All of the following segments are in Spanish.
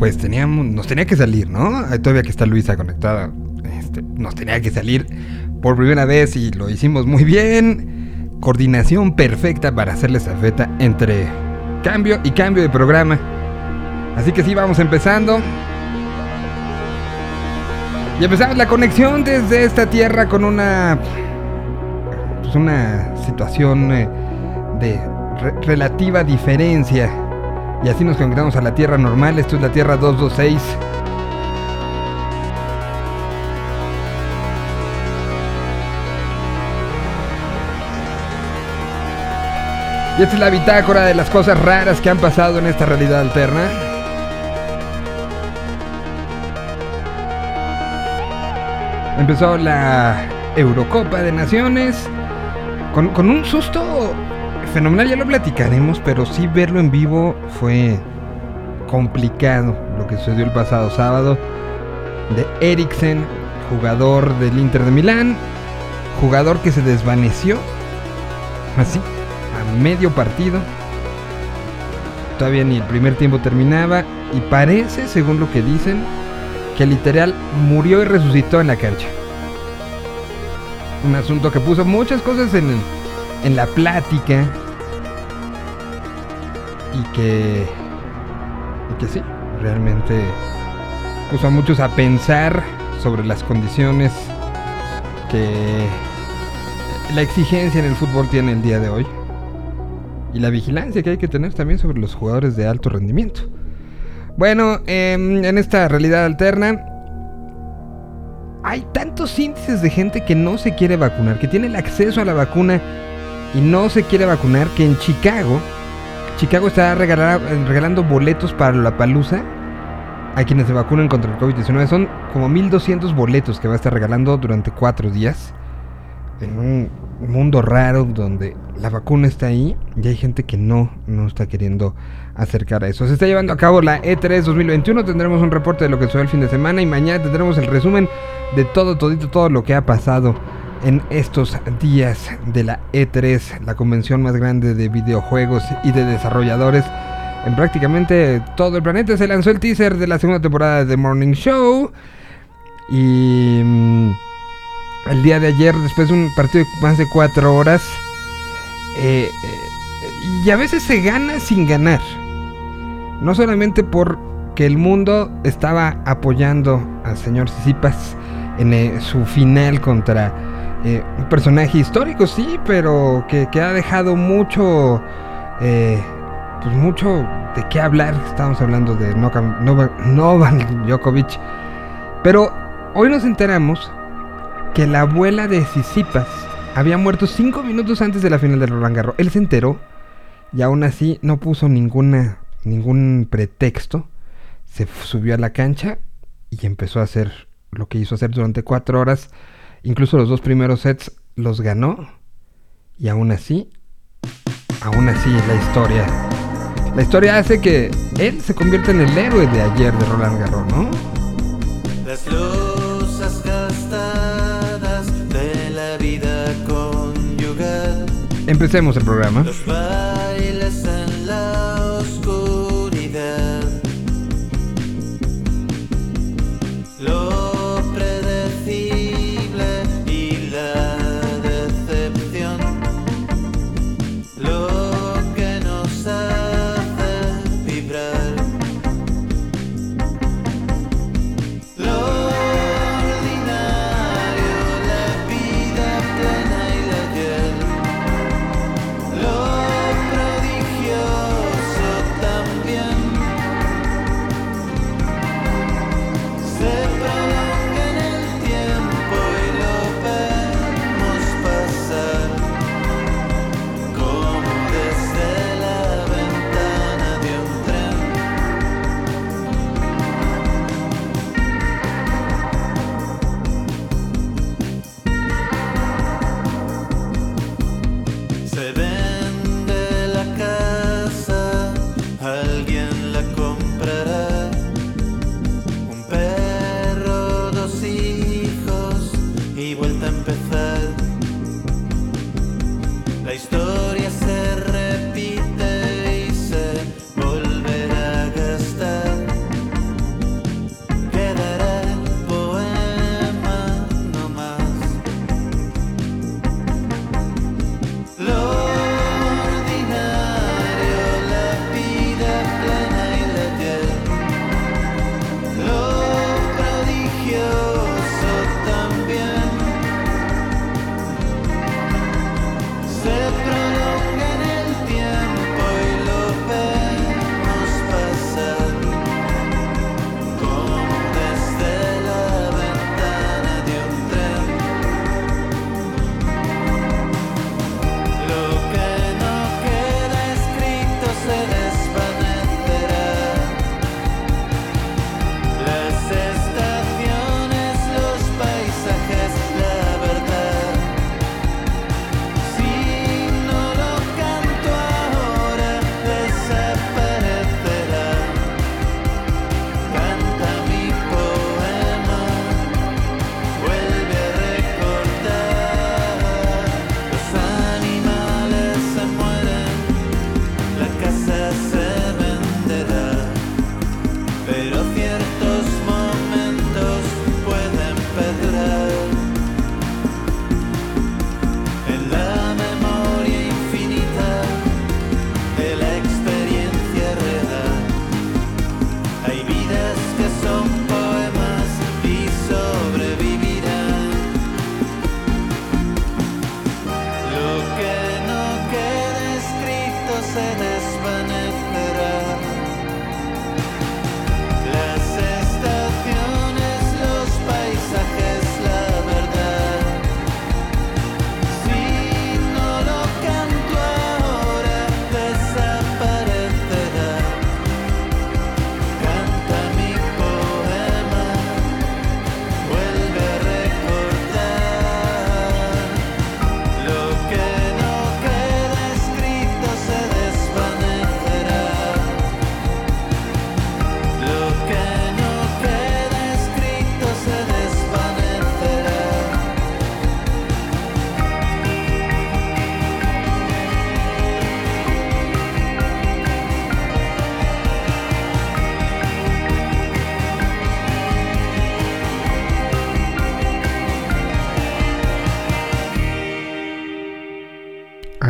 pues teníamos, nos tenía que salir, ¿no? Todavía que está Luisa conectada, este, nos tenía que salir por primera vez y lo hicimos muy bien. Coordinación perfecta para hacerle esa feta entre cambio y cambio de programa. Así que sí, vamos empezando. Y empezamos la conexión desde esta tierra con una. Pues una situación eh, de relativa diferencia. Y así nos conectamos a la tierra normal. Esto es la tierra 226. Y esta es la bitácora de las cosas raras que han pasado en esta realidad alterna. Empezó la Eurocopa de Naciones con, un susto fenomenal, ya lo platicaremos, pero sí verlo en vivo fue complicado lo que sucedió el pasado sábado. De Eriksen, jugador del Inter de Milán, jugador que se desvaneció así medio partido. Todavía ni el primer tiempo terminaba y parece, según lo que dicen, que literal murió y resucitó en la cancha. Un asunto que puso muchas cosas en, en la plática y que, y que sí, realmente puso a muchos a pensar sobre las condiciones que la exigencia en el fútbol tiene el día de hoy y la vigilancia que hay que tener también sobre los jugadores de alto rendimiento. Bueno, em, en esta realidad alterna hay tantos índices de gente que no se quiere vacunar, que tiene el acceso a la vacuna y no se quiere vacunar, que en Chicago, Chicago está regalando boletos para la palusa a quienes se vacunen contra el COVID-19. Son como 1200 boletos que va a estar regalando durante cuatro días en un mundo raro donde la vacuna está ahí y hay gente que no, no está queriendo acercar a eso. Se está llevando a cabo la E3 2021, tendremos un reporte de lo que sucedió el fin de semana y mañana tendremos el resumen de todo, todito, todo lo que ha pasado en estos días de la E3, la convención más grande de videojuegos y de desarrolladores en prácticamente todo el planeta. Se lanzó el teaser de la segunda temporada de The Morning Show y... Mm, el día de ayer, después de un partido de más de cuatro horas. Eh, eh, y a veces se gana sin ganar. No solamente porque el mundo estaba apoyando al señor Sisipas en eh, su final contra un personaje histórico, sí, pero que, ha dejado mucho, pues mucho de qué hablar. Estamos hablando de Novak Djokovic. Pero hoy nos enteramos que la abuela de Sisipas había muerto cinco minutos antes de la final del Roland Garros. Él se enteró y aún así no puso ningún pretexto. Se subió a la cancha y empezó a hacer lo que hizo hacer durante cuatro horas. Incluso los dos primeros sets los ganó. Y aún así, aún así la historia. La historia hace que él se convierta en el héroe de ayer de Roland Garros, ¿no? Empecemos el programa.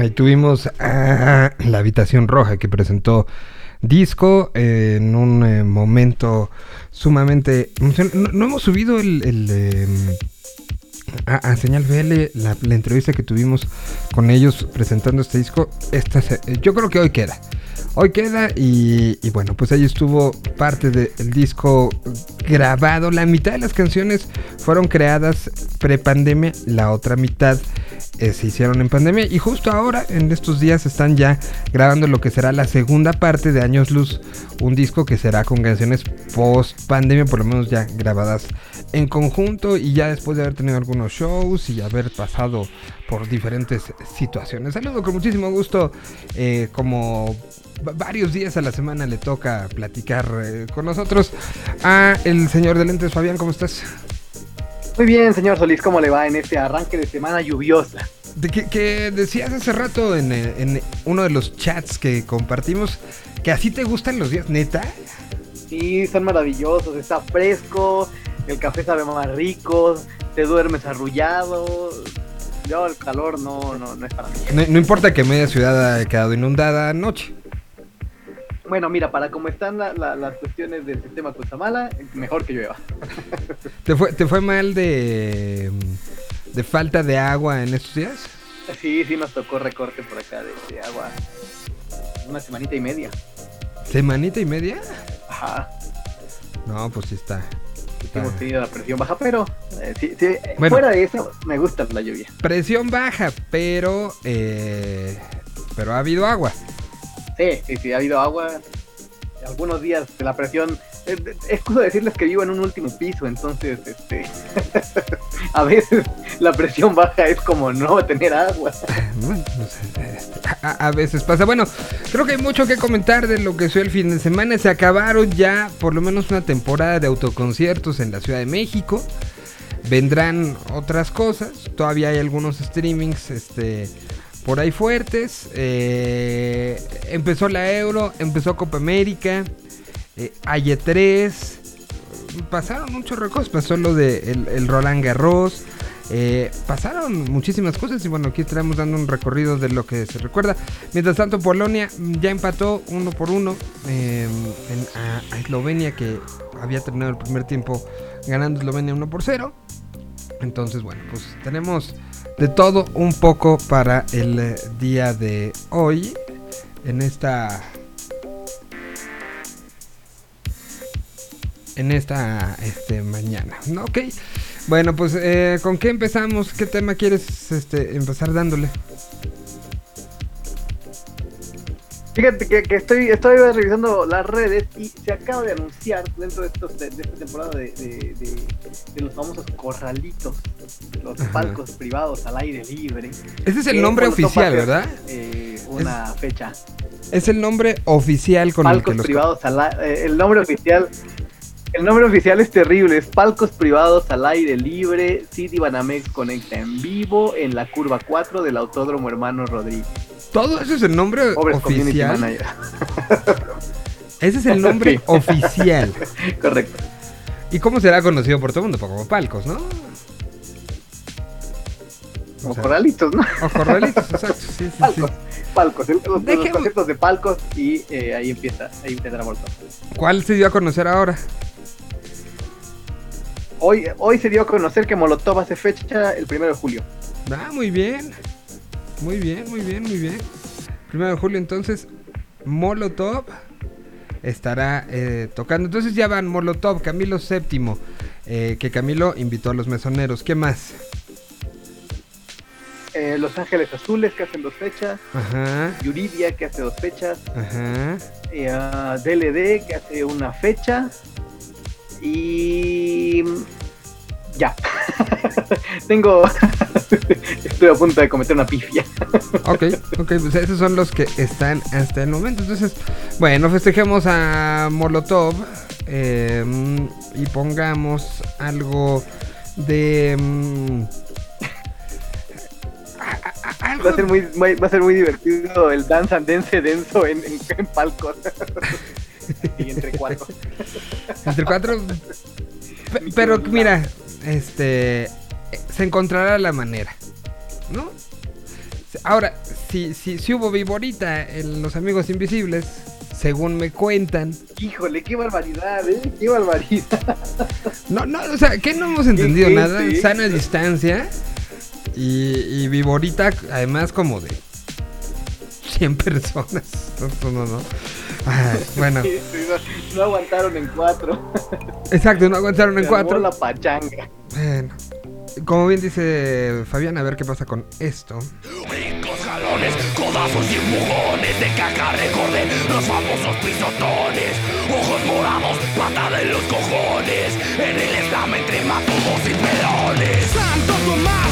Tuvimos a La Habitación Roja que presentó disco en un eh, momento sumamente No, hemos subido el, em, a, Señal BL la, entrevista que tuvimos con ellos presentando este disco. Yo creo que hoy queda. Hoy queda y, bueno, pues ahí estuvo parte del disco grabado. La mitad de las canciones fueron creadas pre-pandemia, la otra mitad eh, se hicieron en pandemia y justo ahora, en estos días, están ya grabando lo que será la segunda parte de Años Luz, un disco que será con canciones post pandemia, por lo menos ya grabadas en conjunto y ya después de haber tenido algunos shows y haber pasado por diferentes situaciones. Saludo con muchísimo gusto, eh, como varios días a la semana le toca platicar eh, con nosotros a el señor de lentes Fabián, ¿cómo estás? Muy bien, señor Solís, ¿cómo le va en este arranque de semana lluviosa? De que, decías hace rato en, uno de los chats que compartimos que así te gustan los días, neta. Sí, son maravillosos, está fresco, el café sabe más rico, te duermes arrullado. Yo el calor no, no, no es para mí. No, no importa que media ciudad haya quedado inundada anoche. Bueno, mira, para cómo están las cuestiones del sistema Cutamala, mejor que llueva. ¿Te fue, ¿Te fue mal de, de falta de agua en estos días? Sí, sí, nos tocó recorte por acá de, agua. Una semanita y media. ¿Semanita y media? Ajá. No, pues sí está. Hemos tenido la presión baja, pero eh, fuera de eso, me gusta la lluvia. Presión baja, pero eh, pero ha habido agua. Sí, sí, sí, ha habido agua. Algunos días de la presión. Es, excusa decirles que vivo en un último piso, entonces, este. a veces la presión baja es como no tener agua. a, veces pasa. Bueno, creo que hay mucho que comentar de lo que fue el fin de semana. Se acabaron ya por lo menos una temporada de autoconciertos en la Ciudad de México. Vendrán otras cosas. Todavía hay algunos streamings. Este por ahí fuertes. Eh, empezó la Euro, empezó Copa América, eh, 3 pasaron muchos recos, pasó lo de el, Roland Garros. Eh, pasaron muchísimas cosas y bueno, aquí estaremos dando un recorrido de lo que se recuerda. Mientras tanto, Polonia ya empató uno por uno em, a, Eslovenia, que había terminado el primer tiempo ganando Eslovenia 1 por 0. Entonces, bueno, pues tenemos de todo un poco para el eh, día de hoy. En esta. En esta este, mañana. Ok. Bueno, pues eh, ¿con qué empezamos? ¿Qué tema quieres este, empezar dándole? Fíjate que, estoy, estoy revisando las redes y se acaba de anunciar dentro de, estos, de, esta temporada de, los famosos corralitos, los palcos privados al aire libre. Ese es el nombre oficial, ¿verdad? Eh, una fecha. Es el nombre oficial con el que los... privados al eh, El nombre oficial... El nombre oficial es terrible, es Palcos Privados al Aire Libre, City Banamex conecta en vivo en la curva 4 del Autódromo Hermano Rodríguez. Todo eso es el nombre oficial. Ese es el nombre oficial. Correcto. ¿Y cómo será conocido por todo el mundo? Pues como palcos, ¿no? O, corralitos, ¿no? O corralitos, exacto. Sí, sí, palcos. Palcos, los, conceptos de palcos y eh, ahí empieza, ahí empieza la vuelta. ¿Cuál se dio a conocer ahora? Hoy, hoy se dio a conocer que Molotov hace fecha el primero de julio. Ah, muy bien. Muy bien, muy bien, muy bien. Primero de julio, entonces, Molotov estará eh, tocando. Entonces ya van Molotov, Camilo VII, eh, que Camilo invitó a los mesoneros. ¿Qué más? Eh, los Ángeles Azules, que hacen dos fechas. Ajá, Yuridia, que hace dos fechas. ajá. eh, DLD que hace una fecha y ya. Tengo estoy a punto de cometer una pifia. Ok, ok, pues esos son los que están hasta el momento. Entonces, bueno, festejemos a Molotov eh, y pongamos algo de... a- a- a- algo va a ser muy, muy- va a ser muy divertido el dance and dance denso en, en, en palcos y entre cuatro Entre cuatro. Pe- Pero mira, este. Se encontrará la manera. ¿No? Ahora, si, si, si hubo viborita en Los Amigos Invisibles, según me cuentan. híjole qué barbaridad ¿eh? qué barbaridad No, no, o sea, que no hemos entendido nada. Sana distancia. Y, y viborita, además, como de 100 personas. No, no, no. no. Ay, bueno, no, no aguantaron en cuatro exacto, no aguantaron en Se armó cuatro. la pachanga Bueno, como bien dice Fabián, a ver qué pasa con esto. Brincos, jalones, codazos y empujones De caca recorden los famosos pisotones Ojos morados, patada en los cojones En el slam entre matubos y pelones Santo Tomás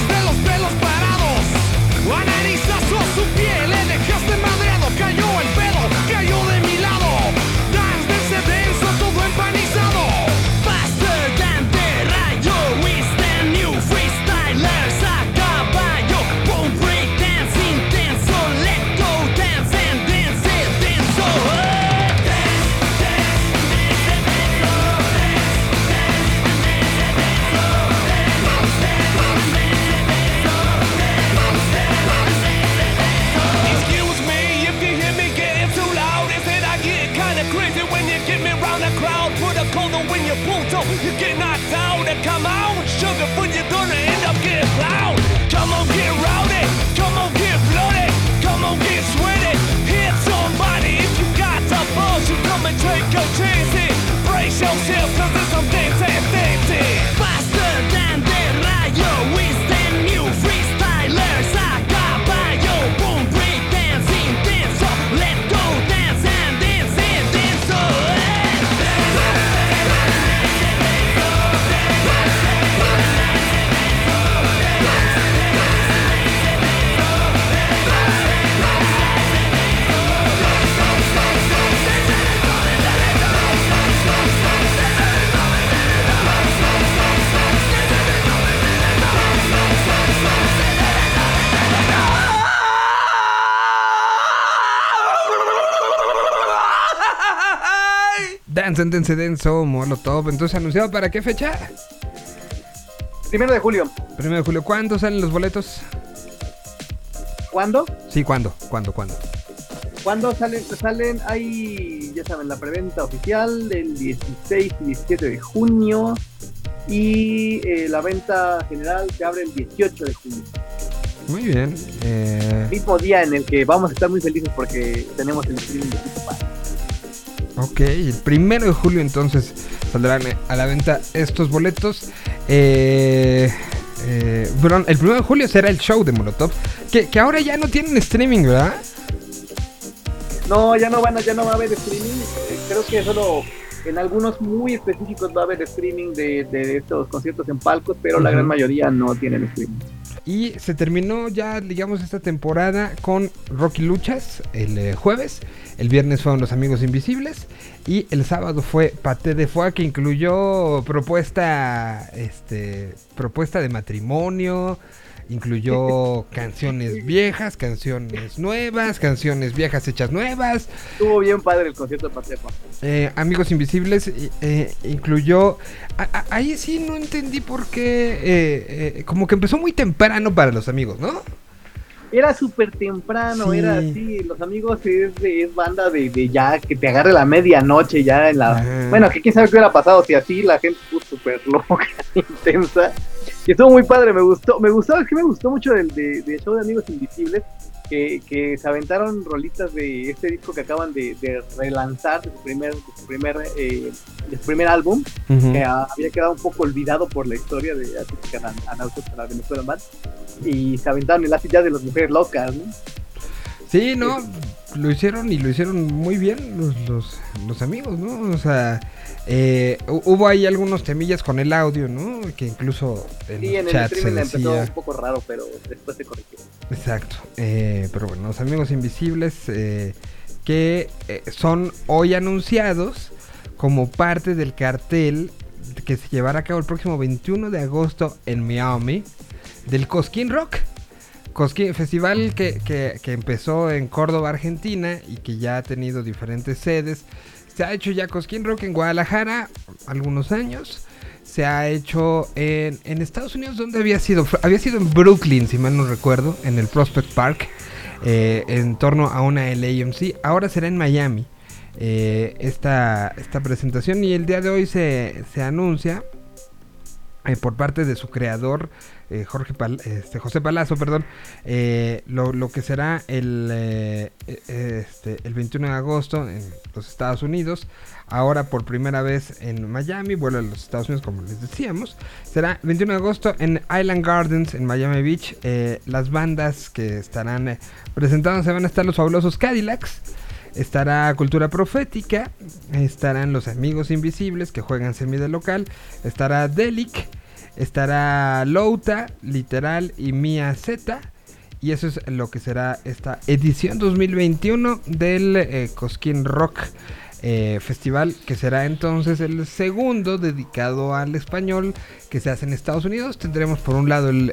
Dance, dance, denso, Molotov. Entonces, ¿anunciado para qué fecha? primero de julio Primero de julio. ¿Cuándo salen los boletos? ¿cuándo? Sí, ¿cuándo? ¿Cuándo? ¿Cuándo? ¿Cuándo salen? Salen, hay, ya saben, la preventa oficial del 16 y 17 de junio y eh, la venta general se abre el 18 de junio. Muy bien. Eh, Mismo día en el que vamos a estar muy felices porque tenemos el streaming de. Ok, el primero de julio entonces saldrán a la venta estos boletos. Eh, eh, el primero de julio será el show de Molotov. Que, que ahora ya no tienen streaming, ¿verdad? No, ya no van a, ya no va a haber streaming. Eh, creo que solo en algunos muy específicos va a haber streaming de, de estos conciertos en palcos, pero la gran mayoría no tienen streaming. Y se terminó ya, digamos, esta temporada con Rocky Luchas el eh, jueves. El viernes fueron Los Amigos Invisibles. Y el sábado fue Paté de Foie, que incluyó propuesta, este, propuesta de matrimonio. Incluyó canciones viejas, canciones nuevas, canciones viejas hechas nuevas. Estuvo bien padre el concierto de Patefa. Eh, Amigos Invisibles eh, incluyó... a- a- ahí sí no entendí por qué... eh, eh, como que empezó muy temprano para los amigos, ¿no? Era súper temprano, Sí. era así. Los amigos es, es banda de, de ya que te agarre la medianoche ya en la. Ajá. Bueno, que quién sabe qué hubiera pasado si así la gente estuvo súper loca, intensa. Y estuvo muy padre, me gustó. Me gustó, es que me gustó mucho el de, de show de Amigos Invisibles. que, que se aventaron rolitas de este disco que acaban de, de relanzar de su primer, de su primer, eh, de su primer álbum, que había quedado un poco olvidado por la historia de Anautos para Venezuela Man, y se aventaron el acid jazz de las mujeres locas, ¿no? Sí, no, lo hicieron y lo hicieron muy bien los, los, los amigos, ¿no? O sea, eh, hu- hubo ahí algunos temillas con el audio, ¿no? Que incluso en Sí, en el chats se streaming empezó decía. un poco raro, pero después se corrigió. Exacto. eh, pero bueno, los amigos invisibles eh, que eh, son hoy anunciados como parte del cartel que se llevará a cabo el próximo 21 de agosto en Miami del Cosquín Rock. Cosquín, festival que, que- que empezó en Córdoba, Argentina y que ya ha tenido diferentes sedes. Se ha hecho ya Cosquín Rock en Guadalajara algunos años. Se ha hecho en, en Estados Unidos, donde había sido? Había sido en Brooklyn, si mal no recuerdo, en el Prospect Park, eh, en torno a una LAMC. Ahora será en Miami eh, esta, esta presentación y el día de hoy se, se anuncia eh, por parte de su creador, eh, Jorge este, José Palazzo, perdón, eh, lo, que será el, este, el 21 de agosto en los Estados Unidos. Ahora por primera vez en Miami, vuelve a los Estados Unidos como les decíamos. Será 21 de agosto en Island Gardens en Miami Beach. Las bandas que estarán presentándose van a estar los fabulosos Cadillacs. Estará Cultura Profética, estarán Los Amigos Invisibles que juegan semi de local, estará Delic, estará Louta, Literal y Mia Z. Y eso es lo que será esta edición 2021 del eh, Cosquín Rock eh, Festival, que será entonces el segundo dedicado al español que se hace en Estados Unidos. Tendremos por un lado el,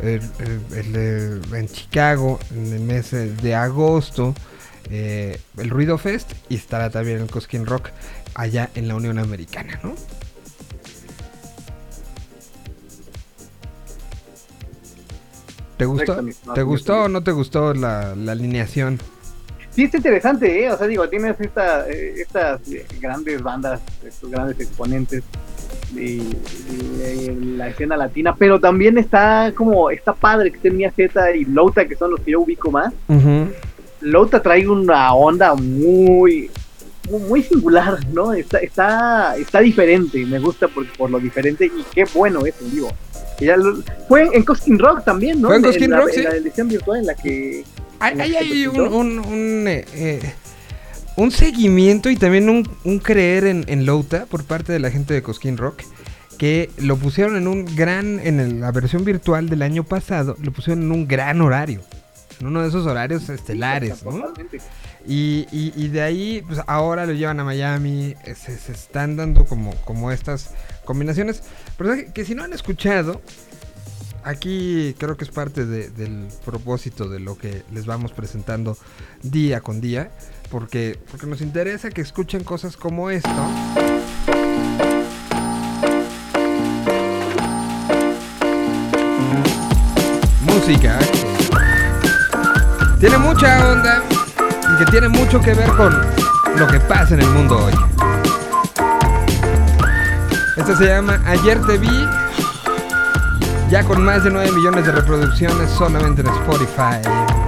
en Chicago en el mes de agosto eh, el Ruido Fest y estará también el Cosquín Rock allá en la Unión Americana, ¿no? ¿Te gustó? ¿Te gustó o no te gustó la, la alineación? Sí, está interesante, ¿eh? O sea, digo, tienes esta, eh, estas eh, grandes bandas, estos grandes exponentes de, de la escena latina, pero también está como, está padre que tenía Z y Louta, que son los que yo ubico más. Louta trae una onda muy, muy, muy singular, ¿no? Está, está, está diferente, me gusta por, por lo diferente y qué bueno es en vivo. Y ya lo- fue en, Cosquín Rock también, ¿no? Fue en Cosquín la, Rock, sí. la edición virtual en la que... Hay, ¿En hay un, un, un, eh, eh, un seguimiento y también un, un creer en, en Louta por parte de la gente de Cosquín Rock. Que lo pusieron en un gran, en el- la versión virtual del año pasado, lo pusieron en un gran horario. En uno de esos horarios estelares, ¿no? Totalmente. Y, y- y de ahí, pues ahora lo llevan a Miami. Se, se están dando como, como estas combinaciones. Pero ¿sabe? que si no han escuchado, aquí creo que es parte de- del propósito de lo que les vamos presentando día con día. Porque, porque nos interesa que escuchen cosas como esto. Música tiene mucha onda y que tiene mucho que ver con lo que pasa en el mundo hoy. Esto se llama Ayer te vi, ya con más de 9 millones de reproducciones solamente en Spotify.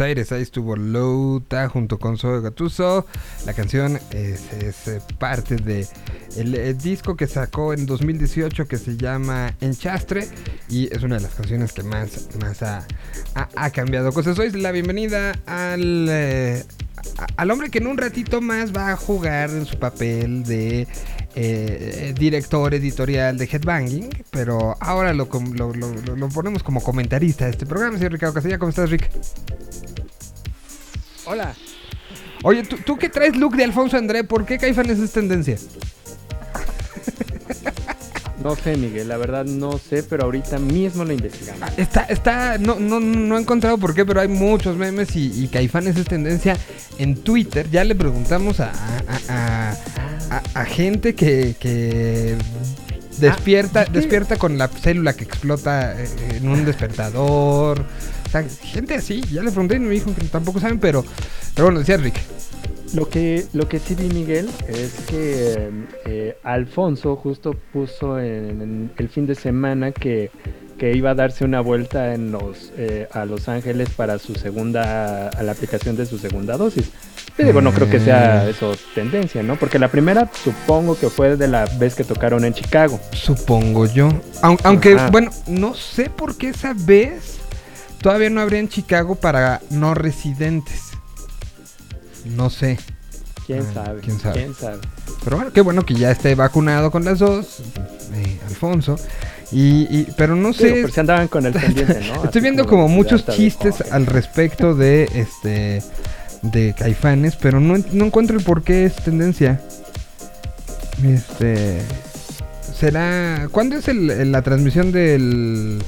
Aires, ahí estuvo Louta junto con Zoe Gatuso. La canción es, eh, parte de el, eh, disco que sacó en 2018 que se llama Enchastre y es una de las canciones que más, más ha, ha- cambiado cosas. Hoy la bienvenida al, eh, al hombre que en un ratito más va a jugar en su papel de eh, director editorial de Headbanging, pero ahora lo, lo- lo- ponemos como comentarista de este programa. Señor Ricardo Casilla, ¿cómo estás, Rick? Hola. Oye, ¿tú, tú que traes look de Alfonso André, ¿por qué Caifanes es tendencia? No sé, Miguel, la verdad no sé, pero ahorita mismo lo investigamos. Está, está, no, no, no he encontrado por qué, pero hay muchos memes y, y Caifanes es tendencia en Twitter. Ya le preguntamos a, a, a- gente que, que despierta, ¿qué? despierta con la célula que explota eh, en un despertador. O sea, gente así, ya le pregunté y me dijo que tampoco saben, pero, pero bueno, decía Rick. Lo que, lo que sí vi, Miguel, es que eh, Alfonso justo puso en, en el fin de semana que, que iba a darse una vuelta en los, eh, a Los Ángeles para su segunda, a la aplicación de su segunda dosis. Y digo, no creo que sea eso tendencia, ¿no? Porque la primera supongo que fue de la vez que tocaron en Chicago. Supongo yo. Aun- aunque, Ajá. bueno, no sé por qué esa vez todavía no habría en Chicago para no residentes. No sé. ¿Quién Ah, sabe? quién sabe. ¿Quién sabe? Pero bueno, qué bueno que ya esté vacunado con las dos, eh, Alfonso. Y, y- pero no Digo, sé. si andaban con el pendiente, ¿no? Así Estoy viendo como muchos de, chistes al respecto de este de Caifanes, pero no, no encuentro el por qué es tendencia. Este será ¿Cuándo es el- el- la transmisión del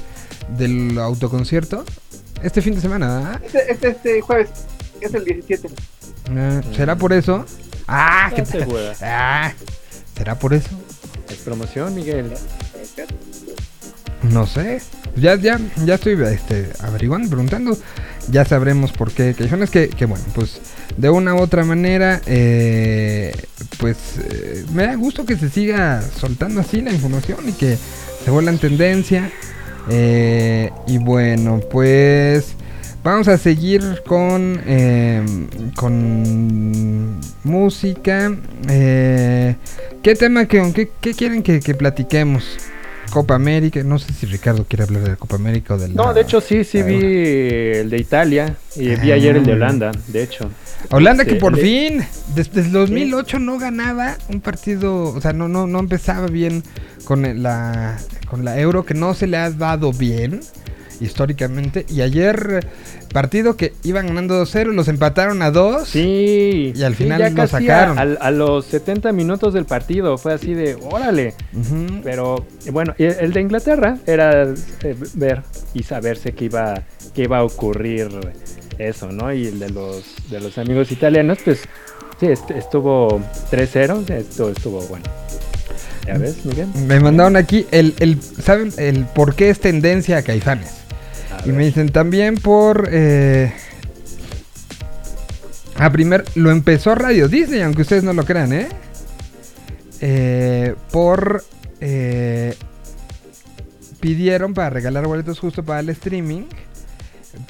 del autoconcierto? Este fin de semana, ¿verdad? Este, este, este jueves es el 17. Ah, ¿Será por eso? Ah, ¿qué ¿Estás tal? segura? Ah, ¿será por eso? Es promoción, Miguel. No sé. Ya, ya, ya estoy este, averiguando, preguntando. Ya sabremos por qué Caifanes. Que, que bueno, pues de una u otra manera, eh, pues eh, me da gusto que se siga soltando así la información y que se vuelva en tendencia. Eh, y bueno, pues vamos a seguir con, eh, con música. Eh, ¿Qué tema, que, qué, qué quieren que, que platiquemos? Copa América, no sé si Ricardo quiere hablar de la Copa América o del... No, de hecho sí, sí Ah, vi el de Italia y vi ayer el de Holanda, de hecho. Holanda que Este, por le- fin, desde el 2008 no ganaba un partido, o sea, no, no, no empezaba bien con la, con la Euro, que no se le ha dado bien. Históricamente. Y ayer, partido que iban ganando 2-0, los empataron a 2. Sí. Y al sí, final ya lo casi sacaron. A, a los 70 minutos del partido fue así de, órale. Ujú. Pero bueno, el de Inglaterra era eh, ver y saberse que iba, que iba a ocurrir eso, ¿no? Y el de los, de los amigos italianos, pues sí, est- estuvo 3-0, esto estuvo bueno. ¿Ya ves, Miguel? Me mandaron aquí el, el ¿saben el por qué es tendencia a Caifanes? Y me dicen también por... eh, a primer, lo empezó Radio Disney, aunque ustedes no lo crean, ¿eh? Eh, por... eh, pidieron para regalar boletos justo para el streaming.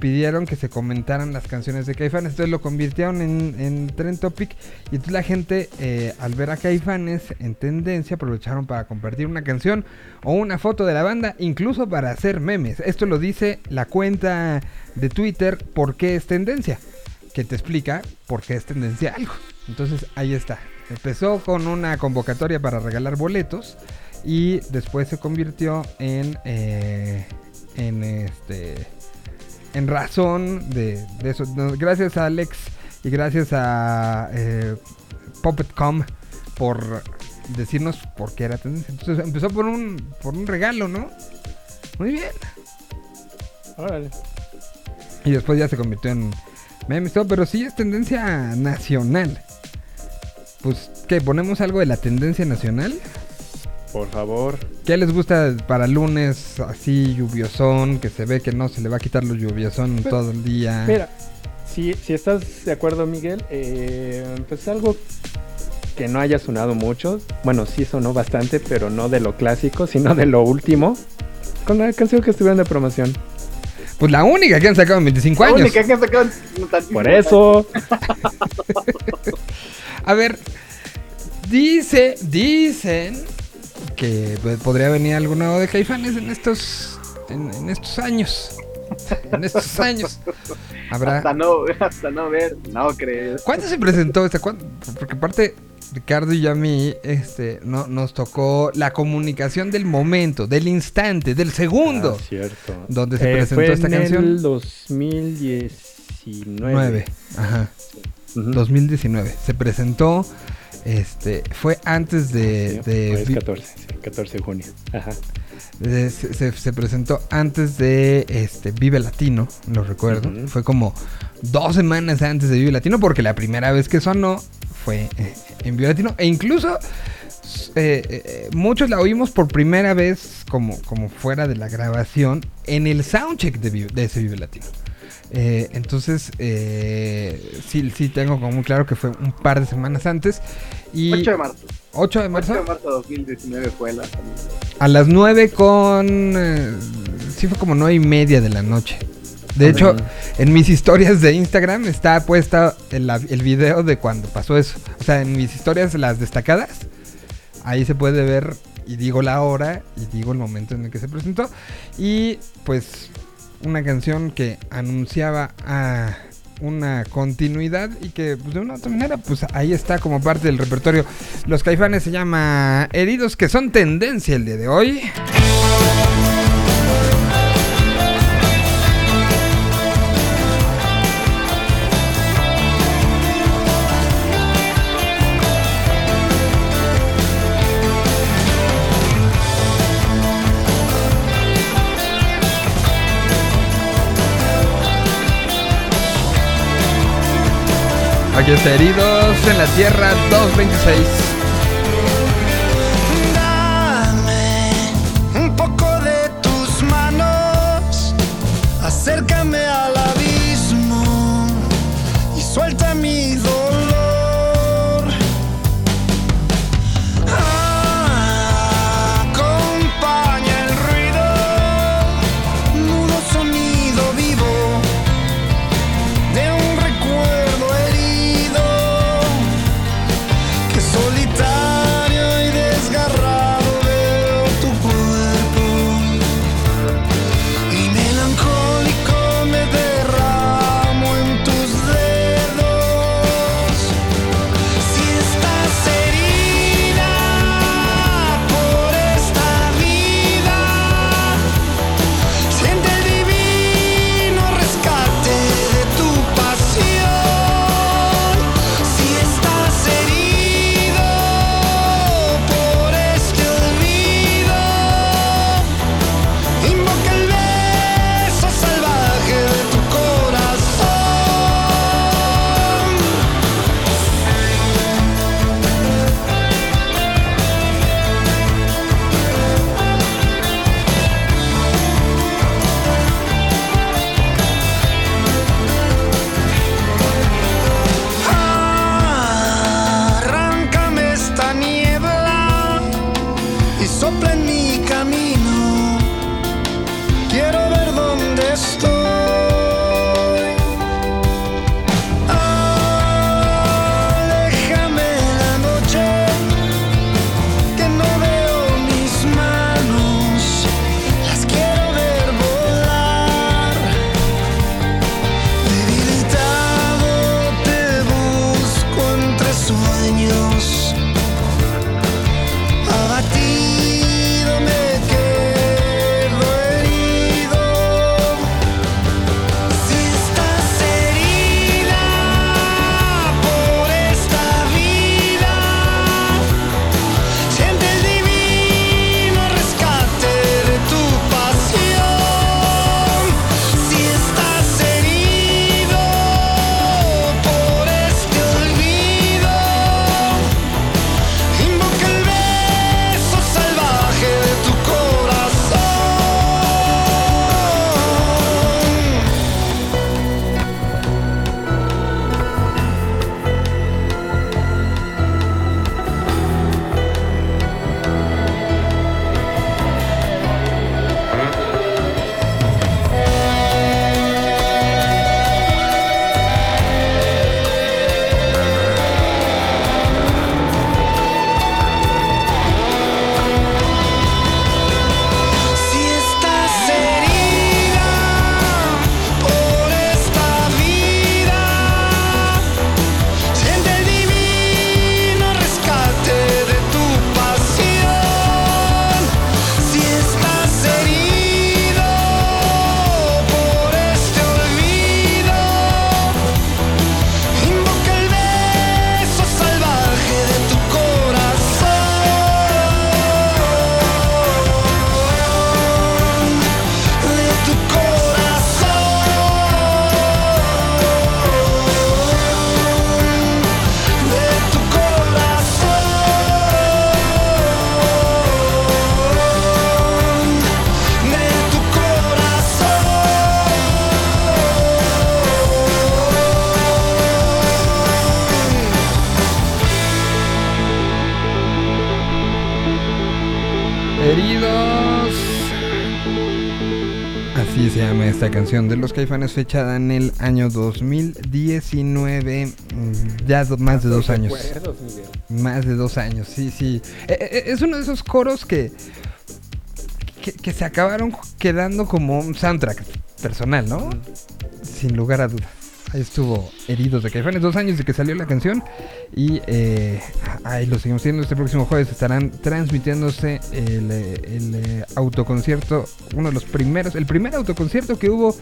Pidieron que se comentaran las canciones de Caifanes. Entonces lo convirtieron en, en Trend Topic. Y entonces la gente, eh, al ver a Caifanes en tendencia, aprovecharon para compartir una canción o una foto de la banda, incluso para hacer memes. Esto lo dice la cuenta de Twitter, ¿por qué es tendencia? Que te explica por qué es tendencia algo. Entonces ahí está. Empezó con una convocatoria para regalar boletos y después se convirtió en, eh, en este en razón de, de eso. No, Gracias a Alex y gracias a eh, Puppetcom por decirnos por qué era tendencia. Entonces empezó por un, por un regalo, ¿no? Muy bien. Órale. Y después ya se convirtió en memes, todo, pero sí es tendencia nacional. Pues, ¿qué? ¿Ponemos algo de la tendencia nacional? Por favor. ¿Qué les gusta para lunes así lluviosón? Que se ve que no se le va a quitar lo lluviosón Pues, todo el día. Mira, si, si estás de acuerdo, Miguel, eh, pues algo que no haya sonado mucho. Bueno, sí sonó bastante, pero no de lo clásico, sino de lo último. Con la canción que estuvieron de promoción. Pues la única que han sacado en 25 La años. única que han sacado tantísimo. Por eso. A ver, dice, dicen que pues, podría venir algo nuevo de Caifanes en estos, en, en estos años. En estos años. Habrá. Hasta no, hasta no ver, no creo. ¿Cuándo se presentó esta? ¿Cuándo? Porque aparte, Ricardo y a mí, este, no, nos tocó la comunicación del momento, del instante, del segundo. Ah, cierto. ¿Dónde se Eh, presentó fue esta en canción? el 2019. 9. Ajá. Ujú. 2019. Se presentó. Este, fue antes de, Sí, de fue el Vi- 14, sí, 14 de junio. Ajá. de- se, se- se presentó antes de este Vive Latino, lo recuerdo. Fue como dos semanas antes de Vive Latino, porque la primera vez que sonó fue eh, en Vive Latino. E incluso eh, eh, muchos la oímos por primera vez como, como fuera de la grabación en el soundcheck de ese Vive Latino. Eh, entonces, eh, sí, sí tengo como muy claro que fue un par de semanas antes. Y 8 de marzo. 8 de 8 marzo. de marzo de 2019 fue la salida. A las 9 con... eh, sí fue como 9 y media de la noche. De hecho, en mis historias de Instagram está puesta el, el video de cuando pasó eso. O sea, en mis historias, las destacadas, ahí se puede ver y digo la hora y digo el momento en el que se presentó. Y pues una canción que anunciaba a una continuidad y que pues, de una otra manera pues ahí está como parte del repertorio. Los caifanes se llama Heridos que son tendencia el día de hoy. Aquí está Heridos en la Tierra 226. Dame un poco de tus manos, acércame al abismo y suelta mi Heridos. Así se llama esta canción de los caifanes fechada en el año 2019. Mm, ya más de dos años. Más de dos años, sí, sí. Eh, eh, es uno de esos coros que, que, que se acabaron quedando como un soundtrack personal, ¿no? Sin lugar a dudas. Estuvo Heridos de Caifanes, dos años de que salió la canción. Y eh, ahí lo seguimos teniendo. Este próximo jueves estarán transmitiéndose el, el, eh, autoconcierto, uno de los primeros, el primer autoconcierto que hubo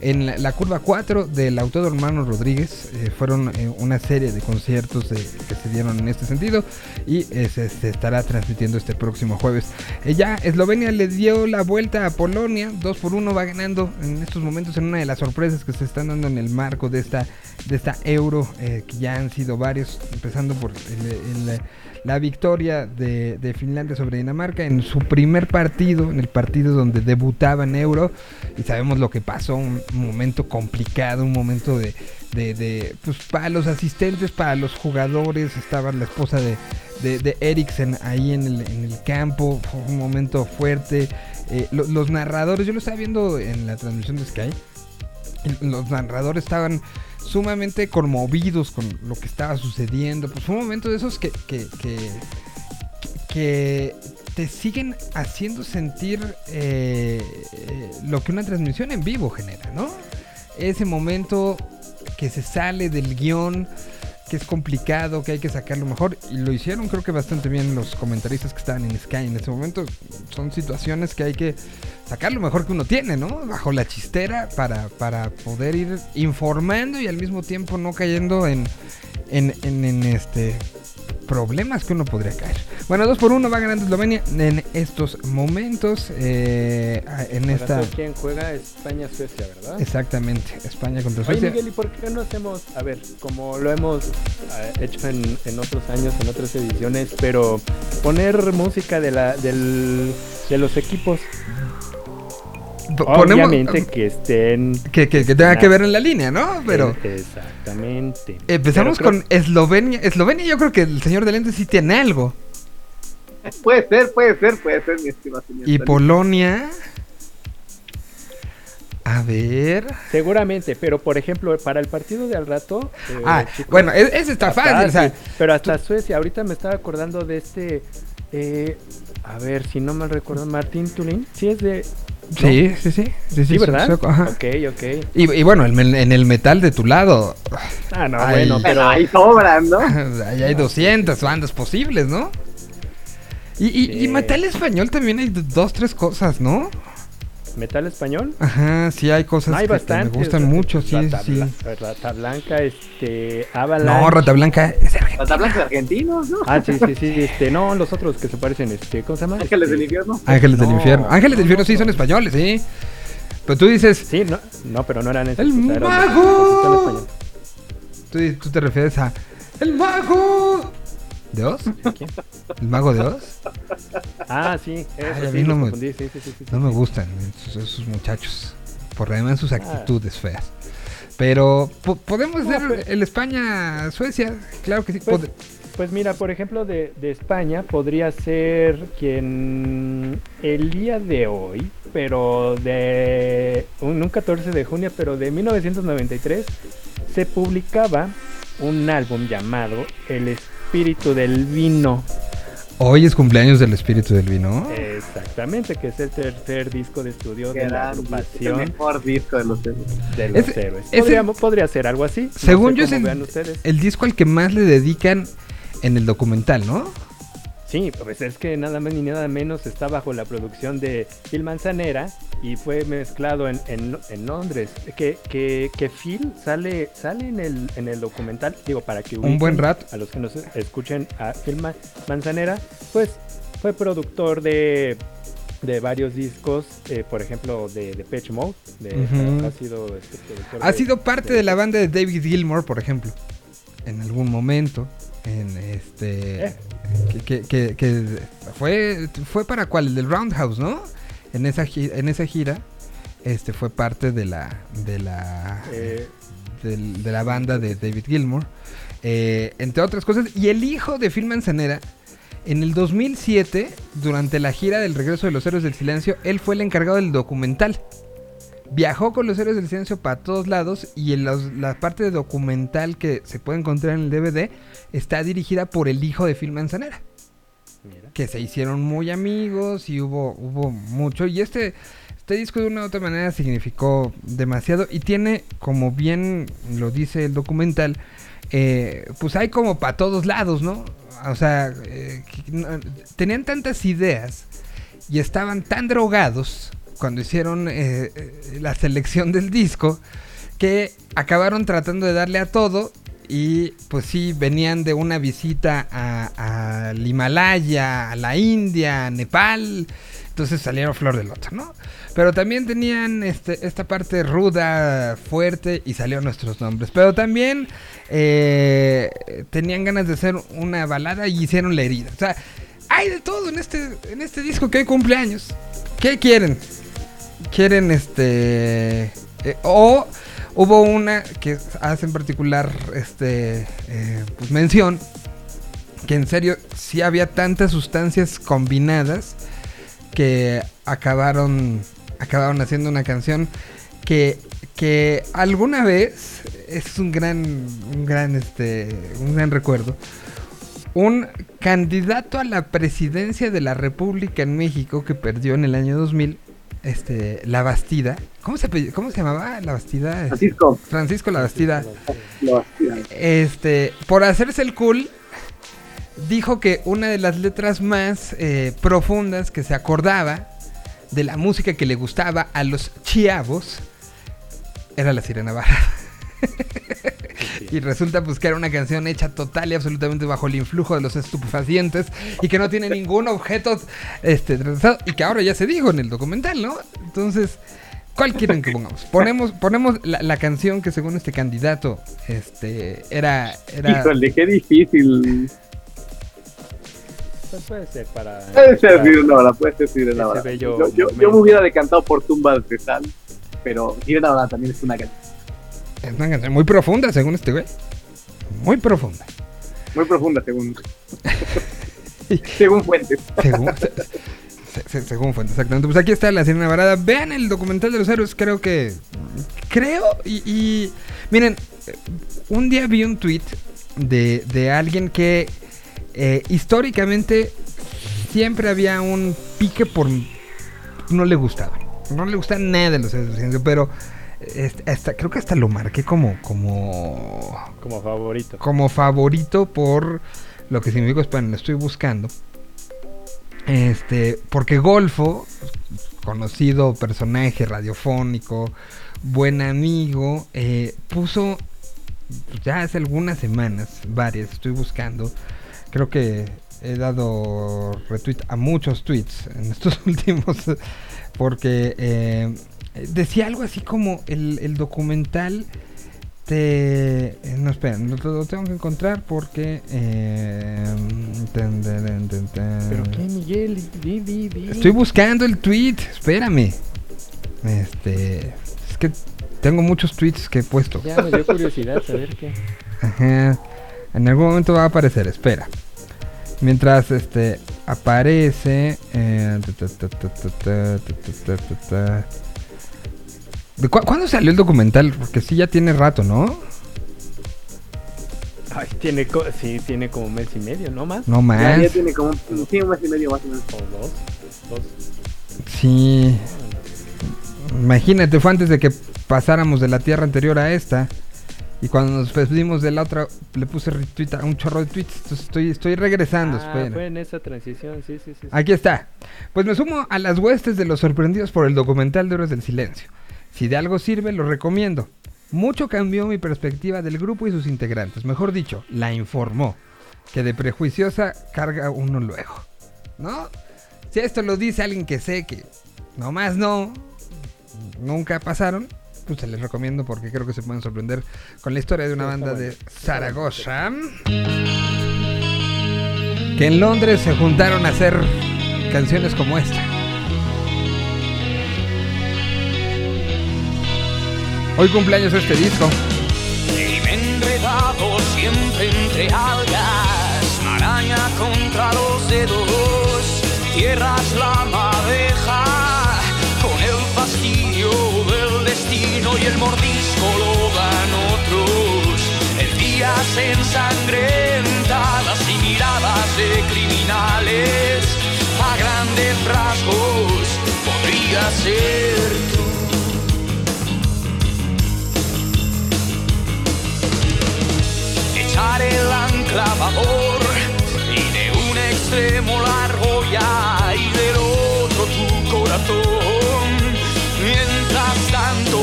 en la, curva 4 del Autódromo Hermano Rodríguez. Eh, fueron eh, una serie de conciertos que se dieron en este sentido y se, estará transmitiendo este próximo jueves. Ya Eslovenia le dio la vuelta a Polonia, 2 por 1 va ganando en estos momentos en una de las sorpresas que se están dando en el marco de esta, de esta euro, eh, que ya han sido varios, empezando por el- la victoria de, de Finlandia sobre Dinamarca en su primer partido, en el partido donde debutaba en euro, y sabemos lo que pasó, un, momento complicado, un momento de, de, pues para los asistentes, para los jugadores, estaba la esposa de, de, Eriksen ahí en el, en el campo, fue un momento fuerte. Eh, lo- los narradores, yo lo estaba viendo en la transmisión de Sky, los narradores estaban sumamente conmovidos con lo que estaba sucediendo. Pues fue un momento de esos que, que, que, te siguen haciendo sentir eh, eh, lo que una transmisión en vivo genera, ¿no? Ese momento que se sale del guion, que es complicado, que hay que sacarlo mejor. Y lo hicieron creo que bastante bien los comentaristas que estaban en Sky en ese momento. Son situaciones que hay que sacar lo mejor que uno tiene, ¿no? Bajo la chistera para, para poder ir informando y al mismo tiempo no cayendo en, en, en, en, este problemas que uno podría caer. Bueno, 2 por 1 va ganando Eslovenia en estos momentos. eh, en Para esta... quién juega España-Suecia, ¿verdad? Exactamente, España contra Oye Suecia. Miguel, ¿y por qué no hacemos, a ver, como lo hemos eh, hecho en, en otros años, en otras ediciones, pero poner música de la del, de los equipos? Ponemos- Obviamente que estén... que, que, que tenga que ver en la línea, ¿no? Pero Eh, Exactamente. empezamos Pero creo- con Eslovenia. Eslovenia yo creo que el señor de lentes sí tiene algo. Puede ser, puede ser, puede ser, mi estimado señor. Y. Polonia... A ver... Seguramente, pero por ejemplo, para el partido de al rato... eh, Ah, chicos, bueno, e- ese está fácil. o sea, pero hasta Suecia, ahorita me estaba acordando de este... eh, a ver, si no mal recuerdo, Martín Tulin. Sí, es de... ¿no? sí, sí, sí, sí, Sí, ¿verdad? sueco, ajá. Ok, ok. Y, y bueno, en, el- en el metal de tu lado, Ah, no, Ay. bueno, Pero ahí sobran, ¿no? ahí hay 200 bandas posibles, ¿no? Y, y, y Sí. metal español también hay dos, tres cosas, ¿no? ¿Metal español? Ajá, sí hay cosas hay que- me gustan mucho, sí, Rata, sí. Bla- Rata Blanca, este... Avalanche. No, Rata Blanca es argentina. Los tablas argentinos, ¿no? Ah, sí, sí, sí, este, no, los otros que se parecen, este, ¿cómo se llama? Ángeles Este, del infierno. Ángeles del No, Infierno. Ángeles del no, Infierno sí son españoles, sí. Pero tú dices, Sí, no, no, pero no eran esos. ¡El eran mago! en español. tú, tú te refieres a El Mago de Oz, ¿Quién? el Mago de Oz. Ah, sí, eso Ay, a sí, mí no me- sí, No me gustan esos, esos muchachos. Por además sus Ah. actitudes feas. Pero po- podemos No, hacer pero- el España-Suecia. Claro que sí. Pues, pues mira, por ejemplo, de, de España podría ser quien el día de hoy, pero de un, un 14 de junio, pero de 1993, se publicaba un álbum llamado El Espíritu del Vino. Hoy es cumpleaños del espíritu del vino. Exactamente, que es el tercer disco de estudio Qué de la Es el agrupación mejor disco de los héroes. de los Ese- héroes. ese- Podríamos- podría ser algo así. no Según sé yo es el disco al que más le dedican en el documental, ¿no? Sí, pues es que nada más ni nada menos está bajo la producción de Phil Manzanera y fue mezclado en, en- en Londres. Que, que, que Phil sale, sale en, el, en el documental, digo, para que Un buen rato. A los que nos escuchen a Phil Ma- Manzanera, pues fue productor de, de varios discos, eh, por ejemplo, de, de Pitch Mode. De, ha sido, este, Ha sido parte de la banda de David Gilmour, por ejemplo. En algún momento. En este. Eh. Que, que- fue. Fue para cuál? El del Roundhouse, ¿no? En esa gira, en esa gira. Este fue parte de la. de la. eh, de la banda de David Gilmour. eh, entre otras cosas. Y el hijo de Phil Manzanera. En el 2007, durante la gira del regreso de los héroes del silencio, él fue el encargado del documental viajó con los héroes del silencio para todos lados y en los- la parte documental que se puede encontrar en el DVD está dirigida por el hijo de Phil Manzanera Mira. que se hicieron muy amigos y hubo, hubo mucho. Y este, este disco de una u otra manera significó demasiado. Y tiene, como bien lo dice el documental, eh, pues hay como para todos lados, ¿no? O sea, eh, tenían tantas ideas y estaban tan drogados cuando hicieron eh, eh, la selección del disco que acabaron tratando de darle a todo y pues sí, venían de una visita al Himalaya, a la India, a Nepal, entonces salieron flor del otro, ¿no? Pero también tenían este, esta parte ruda, fuerte y salieron nuestros nombres. Pero también eh, tenían ganas de hacer una balada y hicieron la herida. O sea, hay de todo en este, en este disco que hay cumpleaños. ¿Qué quieren? Quieren este eh, o hubo una que hace en particular este eh, pues mención que en serio sí había tantas sustancias combinadas que acabaron acabaron haciendo una canción que que alguna vez es un gran un gran este un gran recuerdo un candidato a la presidencia de la República en México que perdió en el año 2000, este, La Bastida. ¿Cómo se, cómo se llamaba La Bastida? Francisco. Francisco La Bastida. Este, por hacerse el cool, dijo que una de las letras más eh, profundas que se acordaba de la música que le gustaba a los chiavos era La Sirena Barra. Y resulta pues que era una canción hecha total y absolutamente bajo el influjo de los estupefacientes y que no tiene ningún objeto este y que ahora ya se dijo en el documental, ¿no? Entonces, ¿cuál quieren que pongamos? Ponemos ponemos la, la canción que según este candidato este era era Híjole, qué difícil. Pues puede ser para. Puede ser para- Sirena Hora, puede ser Yo, yo, yo me hubiera decantado por tumbas de sal, pero Sirena también es una canción es una canción muy profunda según este güey. Muy profunda. muy profunda, según, según fuentes. Según, se- se- se- según fuente, exactamente. Pues aquí está la Sirena Varada. Vean el documental de los héroes, creo que. Creo y. y- miren, un día vi un tweet de, de alguien que eh, históricamente siempre había un pique por. No le gustaba. No le gusta nada de los héroes pero. Este, hasta, creo que hasta lo marqué como. como Como favorito. como favorito por lo que significa, esperen, lo estoy buscando. Este, porque Golfo, conocido personaje radiofónico, buen amigo, eh, puso ya hace algunas semanas, varias, estoy buscando. Creo que he dado retweet a muchos tweets en estos últimos, porque eh, decía algo así como el, el documental te... eh, No, esperen, lo, lo tengo que encontrar porque... eh, ten, ten, ten, ten, ten. ¿Pero qué, Miguel? Di, di, di. Estoy buscando el tweet, espérame. Este... Es que tengo muchos tweets que he puesto. Ya me dio curiosidad saber qué. Ajá. En algún momento va a aparecer, espera. Mientras este aparece. eh, ¿De cu- ¿Cuándo salió el documental? Porque sí ya tiene rato, ¿no? Ay, tiene, co- sí, tiene como mes y medio, ¿no más? No más. ya tiene como un, sí, un mes y medio más o menos. O dos. Dos. Sí. Imagínate, fue antes de que pasáramos de la tierra anterior a esta. Y cuando nos despedimos de la otra, le puse retweet a un chorro de tweets. Entonces estoy, estoy regresando, Ah, espera. fue en esa transición, sí, sí, sí. sí. Aquí está. Pues me sumo a las huestes de los sorprendidos por el documental de Héroes del Silencio. Si de algo sirve, lo recomiendo. Mucho cambió mi perspectiva del grupo y sus integrantes. Mejor dicho, la informó. Que de prejuiciosa carga uno luego. ¿No? Si esto lo dice alguien que sé que nomás no, nunca pasaron, pues se les recomiendo porque creo que se pueden sorprender con la historia de una banda de Zaragoza. Que en Londres se juntaron a hacer canciones como esta. Hoy cumpleaños este disco. Y me enredado siempre entre algas, maraña contra los dedos, tierras la madeja, con el fastidio del uno y el mordisco lo dan otros. El día se ensangrentadas y miradas de criminales. A grandes rasgos podría ser tú. Echar el anclavador y de un extremo la argolla y del otro tu corazón. Mientras tanto,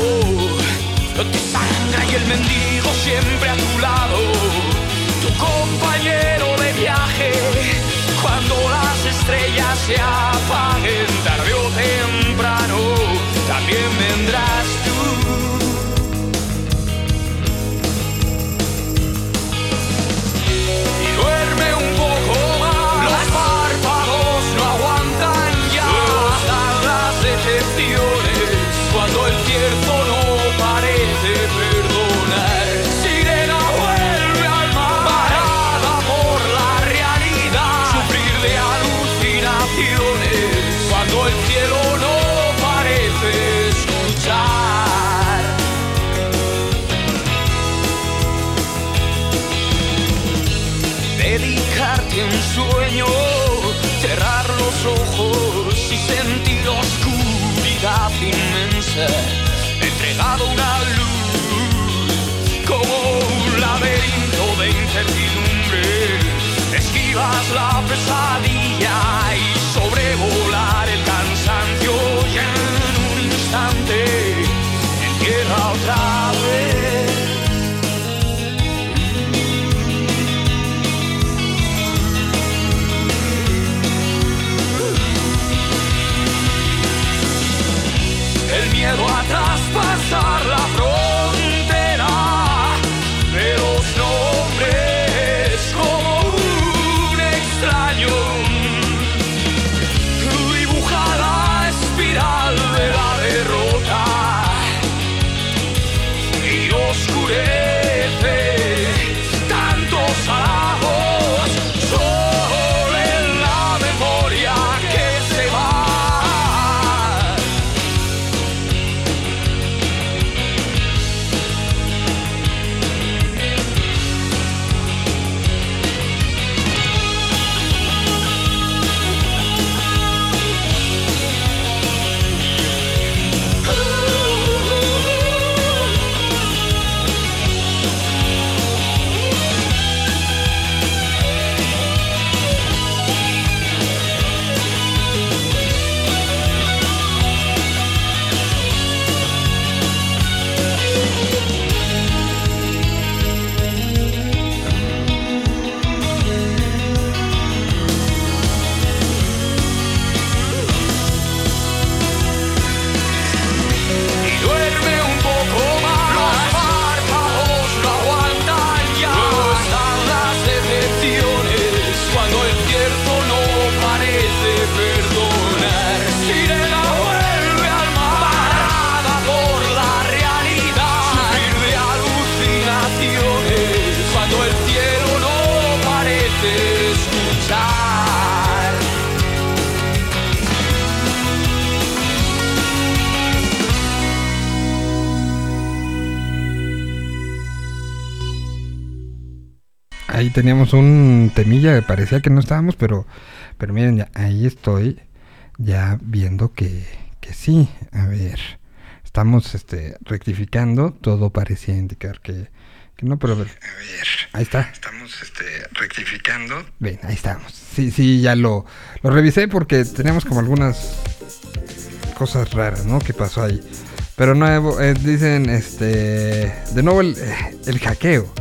te sangra y el mendigo siempre a tu lado, tu compañero de viaje. Cuando las estrellas se apaguen entregado una luz como un laberinto de incertidumbre, esquivas la pesadilla y sobrevolar el cansancio y en un instante empieza otra vez. Ahí teníamos un temilla que parecía que no estábamos, pero, pero miren, ya, ahí estoy ya viendo que, que sí. A ver, estamos este, rectificando, todo parecía indicar que, que no, pero a ver. A ver, ahí está. Estamos este, rectificando. Ven, ahí estamos. Sí, sí, ya lo, lo revisé porque teníamos como algunas cosas raras, ¿no? Que pasó ahí. Pero nuevo, eh, dicen, este, de nuevo el, eh, el hackeo.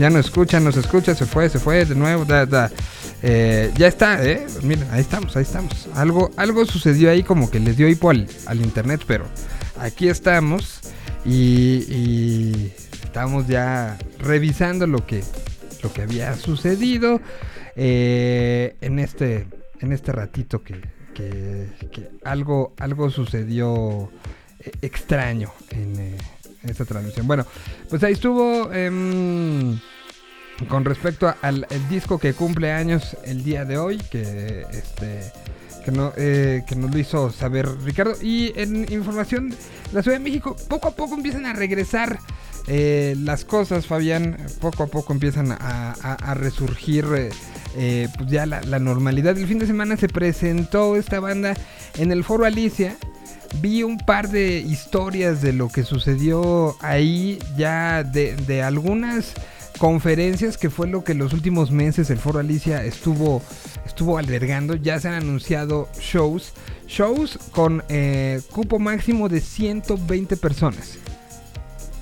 Ya no escucha, no se escucha, se fue, se fue, de nuevo, da, da. Eh, ya está, ¿eh? Miren, ahí estamos, ahí estamos. Algo, algo sucedió ahí como que les dio hipo al, internet, pero aquí estamos y, estamos ya revisando lo que, lo que había sucedido eh, en este, en este ratito que, que, algo, algo sucedió extraño en esta transmisión. Bueno, pues ahí estuvo. em, con respecto al disco que cumple años el día de hoy, que este que, no, eh, que nos lo hizo saber Ricardo. Y en información, la Ciudad de México, poco a poco empiezan a regresar eh, las cosas, Fabián. Poco a poco empiezan a, resurgir eh, eh, pues ya la normalidad. El fin de semana se presentó esta banda en el Foro Alicia. Vi un par de historias de lo que sucedió ahí, ya de, de algunas conferencias que fue lo que los últimos meses el Foro Alicia estuvo, estuvo albergando. Ya se han anunciado shows, shows con eh, cupo máximo de 120 personas.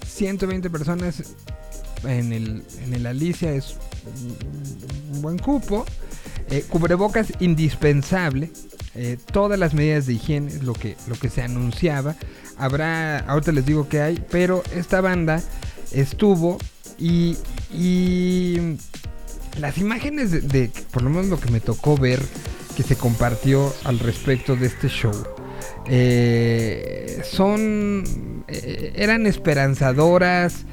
120 personas en el, en el Alicia es un- buen cupo. Eh, cubrebocas indispensable. Eh, todas las medidas de higiene lo que, lo que se anunciaba. Habrá, ahorita les digo que hay, pero esta banda estuvo y, y las imágenes de, de- por lo menos lo que me tocó ver que se compartió al respecto de este show eh, son eh, eran esperanzadoras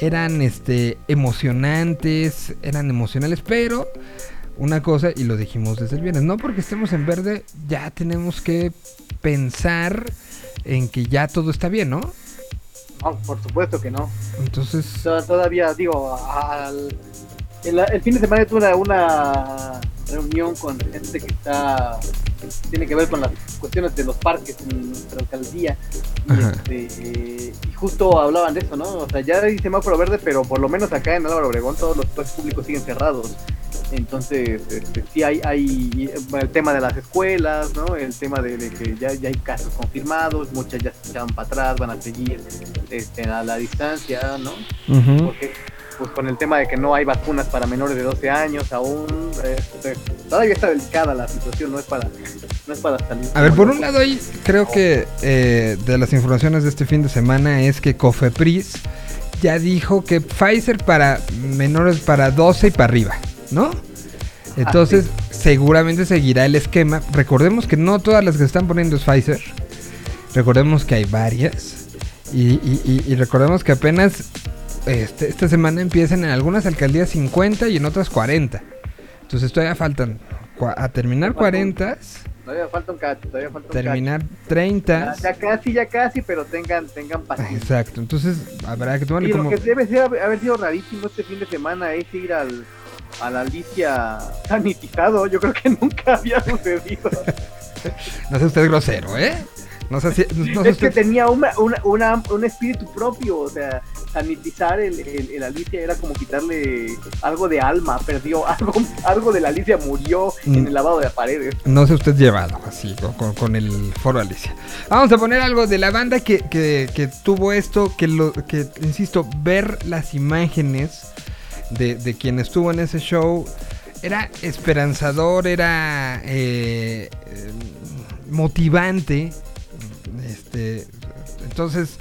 eran este emocionantes eran emocionales pero una cosa y lo dijimos desde el viernes no porque estemos en verde ya tenemos que pensar en que ya todo está bien no No, por supuesto que no. entonces To- Todavía, digo, al, el, el fin de semana tuve una, una reunión con gente que está tiene que ver con las cuestiones de los parques en nuestra alcaldía y, este, eh, y justo hablaban de eso, ¿no? O sea, ya hay semáforo verde, pero por lo menos acá en Álvaro Obregón todos los espacios públicos siguen cerrados. Entonces, este, sí hay, hay el tema de las escuelas, ¿no? El tema de, de que ya, ya hay casos confirmados, muchas ya se echaron para atrás, van a seguir este, a la distancia, ¿no? porque pues con el tema de que no hay vacunas para menores de 12 años aún este, todavía está delicada la situación no es para no es para salir A ver, por un lado ahí creo que eh, de las informaciones de este fin de semana es que Cofepris ya dijo que Pfizer para menores para 12 y para arriba, ¿no? Entonces seguramente seguirá el esquema. Recordemos que no todas las que se están poniendo es Pfizer. Recordemos que hay varias. Y, y- y- y recordemos que apenas este, esta semana empiezan en algunas alcaldías 50 y en otras 40. Entonces todavía faltan a terminar 40 todavía falta un cacho todavía falta terminar cacho. 30. ya, ya casi ya casi pero tengan tengan paciencia Exacto, entonces habrá que y tomarle lo como... que debe ser, haber sido rarísimo este fin de semana es ir al a la Alicia sanitizado yo creo que nunca había sucedido No sea usted grosero, ¿eh? No sea, si- no sea es que tenía una, una, una- un espíritu propio, o sea, sanitizar el, el, el Alicia era como quitarle algo de alma, perdió algo, algo de la Alicia murió en Mm. el lavado de paredes. No sea usted llevado así con, con- el foro Alicia. Vamos a poner algo de la banda que, que- que tuvo esto, que, lo, que, insisto, ver las imágenes de, de quien estuvo en ese show era esperanzador, era eh, eh, motivante. Este, entonces,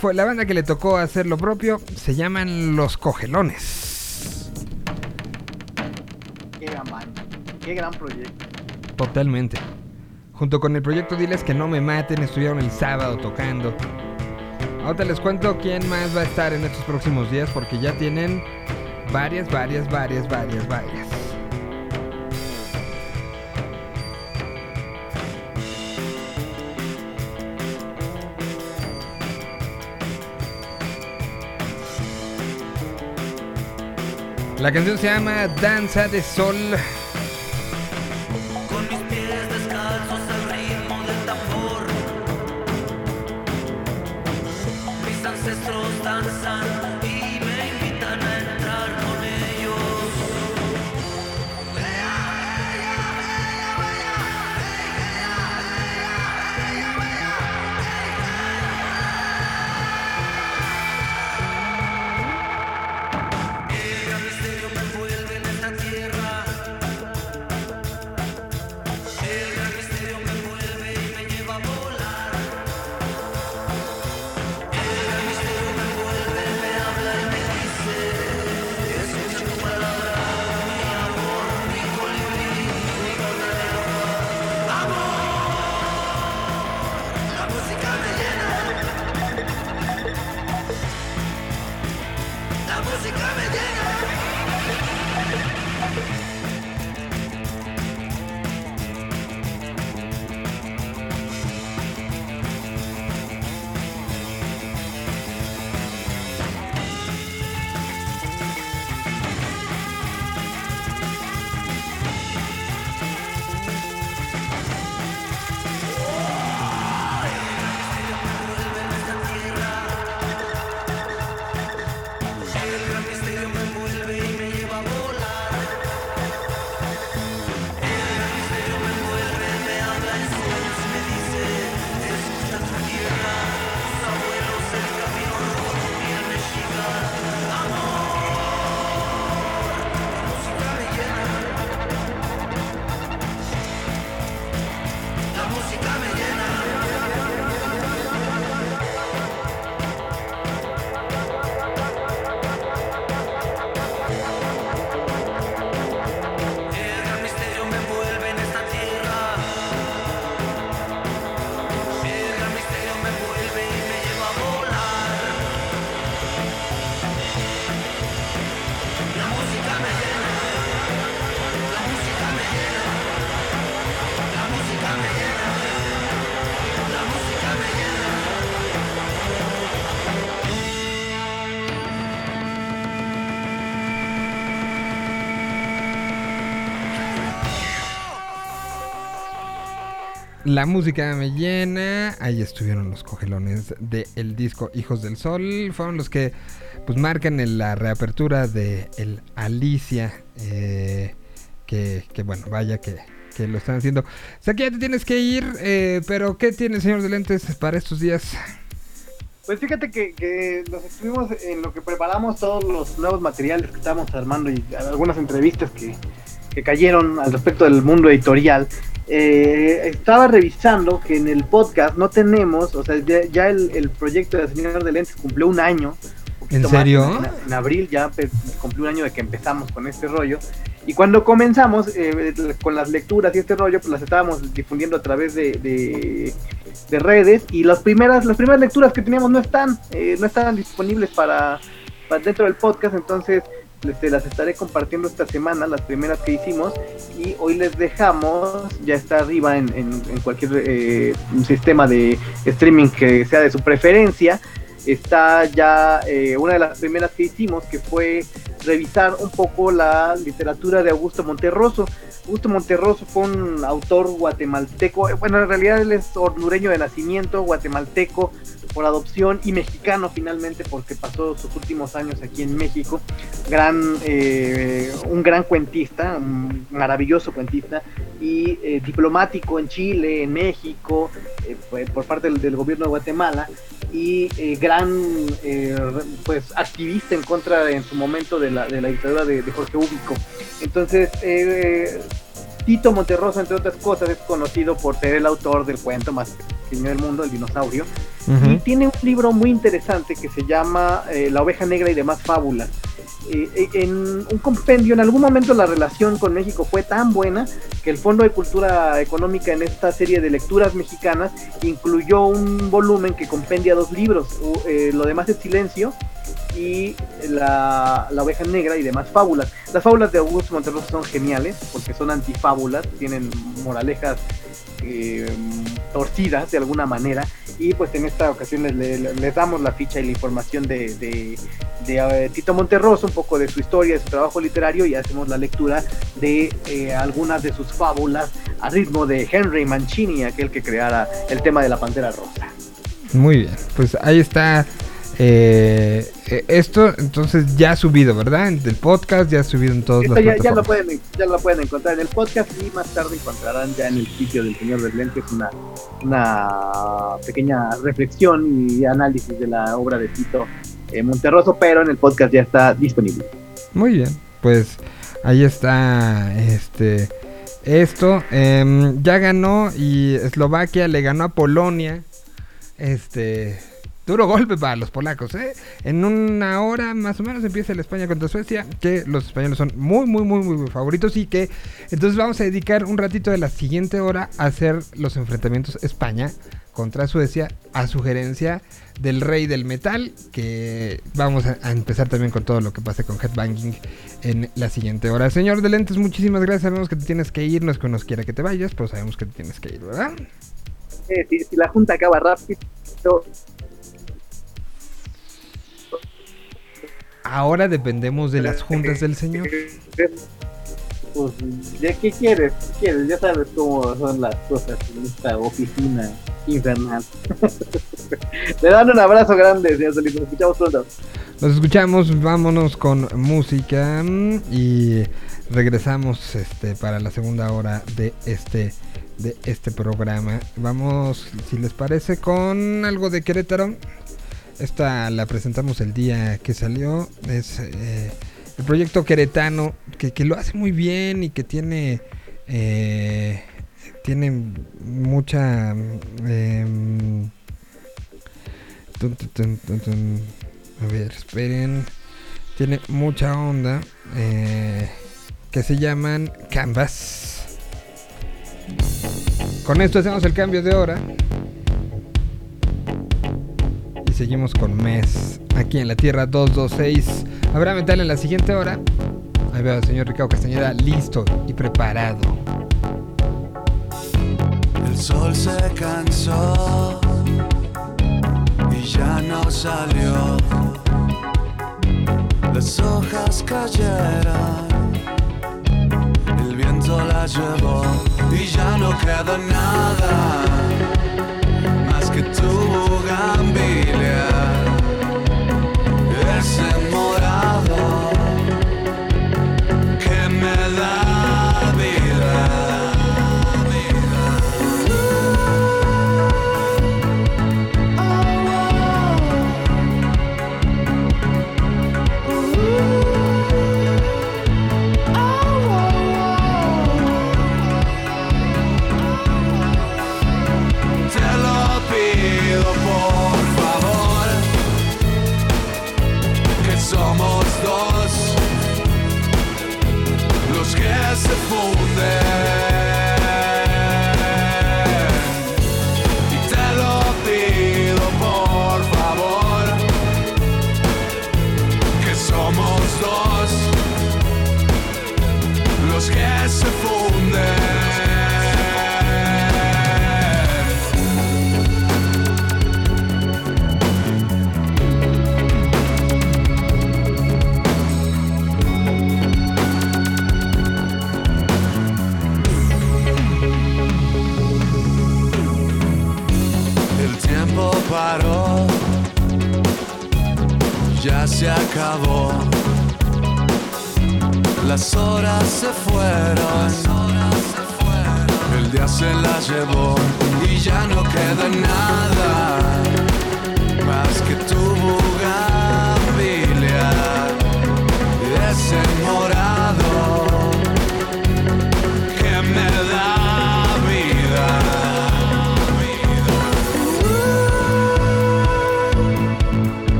fue la banda que le tocó hacer lo propio, se llaman Los Cogelones. Qué gran banda, qué gran proyecto. Totalmente. Junto con el proyecto Diles que no me maten, estuvieron el sábado tocando. Ahorita les cuento quién más va a estar en estos próximos días porque ya tienen varias, varias, varias, varias, varias. La canción se llama Danza de Sol. La música me llena. Ahí estuvieron los cogelones del disco Hijos del Sol. Fueron los que pues marcan en la reapertura de el Alicia. eh, que, bueno, vaya que, que lo están haciendo. Sé que ya te tienes que ir, eh, pero ¿qué tiene, señor de lentes, para estos días? Pues fíjate que, que nos estuvimos en lo que preparamos todos los nuevos materiales que estábamos armando y algunas entrevistas que, que cayeron al respecto del mundo editorial. Eh, estaba revisando que en el podcast no tenemos, o sea, ya, ya el, el proyecto de Señor de Lentes cumplió un año. un ¿En poquito más, serio? En, en abril ya cumplió un año de que empezamos con este rollo. Y cuando comenzamos eh, con las lecturas y este rollo, pues las estábamos difundiendo a través de, de, de redes y las primeras, las primeras lecturas que teníamos no están, eh, no estaban disponibles para, para dentro del podcast, entonces este, las estaré compartiendo esta semana, las primeras que hicimos, y hoy les dejamos, ya está arriba en, en- en cualquier eh, sistema de streaming que sea de su preferencia, está ya eh, una de las primeras que hicimos, que fue revisar un poco la literatura de Augusto Monterroso. Augusto Monterroso fue un autor guatemalteco, eh, bueno, en realidad él es hondureño de nacimiento, guatemalteco por adopción y mexicano finalmente porque pasó sus últimos años aquí en México. Gran, eh, un gran cuentista, un maravilloso cuentista y eh, diplomático en Chile, en México, eh, por parte del, del gobierno de Guatemala y eh, gran eh, pues activista en contra en su momento de la, de la dictadura de, de Jorge Ubico. Entonces, eh, Tito Monterroso, entre otras cosas, es conocido por ser el autor del cuento más pequeño del mundo, El dinosaurio. Y tiene un libro muy interesante que se llama eh, La oveja negra y demás fábulas. Eh, eh, en un compendio, en algún momento la relación con México fue tan buena que el Fondo de Cultura Económica en esta serie de lecturas mexicanas incluyó un volumen que compendia dos libros. Eh, lo demás es silencio y la, la oveja negra y demás fábulas. Las fábulas de Augusto Monterroso son geniales porque son antifábulas, tienen moralejas eh, torcidas de alguna manera y pues en esta ocasión les, damos la ficha y la información de, de- de, eh, Tito Monterroso, un poco de su historia, de su trabajo literario y hacemos la lectura de eh, algunas de sus fábulas a ritmo de Henry Mancini, aquel que creara el tema de la Pantera Rosa. Muy bien, pues ahí está. Eh, eh, esto entonces ya ha subido, ¿verdad? En el podcast ya ha subido en todas Esto las ya, ya lo pueden, ya lo pueden encontrar en el podcast y más tarde encontrarán ya en el sitio del Señor del Lentes una, una pequeña reflexión y análisis de la obra de Tito eh, Monterroso, pero en el podcast ya está disponible. Muy bien, pues ahí está este esto. em, ya ganó y Eslovaquia le ganó a Polonia. Este duro golpe para los polacos, ¿eh? En una hora más o menos empieza el España contra Suecia, que los españoles son muy, muy, muy, muy favoritos y que entonces vamos a dedicar un ratito de la siguiente hora a hacer los enfrentamientos España contra Suecia a sugerencia del rey del metal que vamos a, a empezar también con todo lo que pase con Headbanging en la siguiente hora. Señor de lentes, muchísimas gracias. Sabemos que te tienes que ir, no es que nos quiera que te vayas, pero sabemos que te tienes que ir, ¿verdad? Eh, si, si la junta acaba rápido, Ahora dependemos de las juntas del señor. Pues, ¿ya qué quieres? ¿Qué quieres? Ya sabes cómo son las cosas en esta oficina infernal. Le dan un abrazo grande, señor Solís. Nos escuchamos pronto. Nos escuchamos, vámonos con música mm, y regresamos este para la segunda hora de este de este programa. Vamos, si les parece, con algo de Querétaro. Esta la presentamos el día que salió. Es eh, el proyecto queretano que, que lo hace muy bien y que tiene eh, tiene mucha em, a ver esperen. Tiene mucha onda eh, que se llaman canvas. Con esto hacemos el cambio de hora seguimos con mes aquí en la tierra 226 habrá metal en la siguiente hora. Ahí veo al señor Ricardo Castañeda listo y preparado. El sol se cansó y ya no salió. Las hojas cayeron, el viento las llevó y ya no queda nada que tu bugambilia. Ese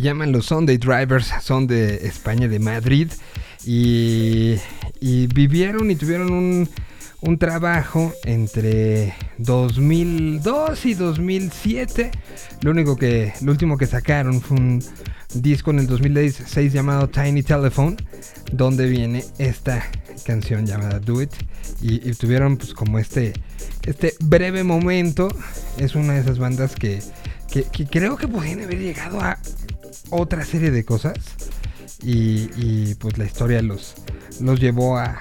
Llaman los Sunday Drivers, son de España, de Madrid. Y, vivieron y tuvieron un, trabajo entre 2002 y 2007. Lo único que, lo último que sacaron fue un disco en el 2006 llamado Tiny Telephone, donde viene esta canción llamada Do It. Y, y tuvieron pues como este, este breve momento. Es una de esas bandas que, que, que creo que podrían haber llegado a otra serie de cosas. Y, pues la historia los, los llevó a,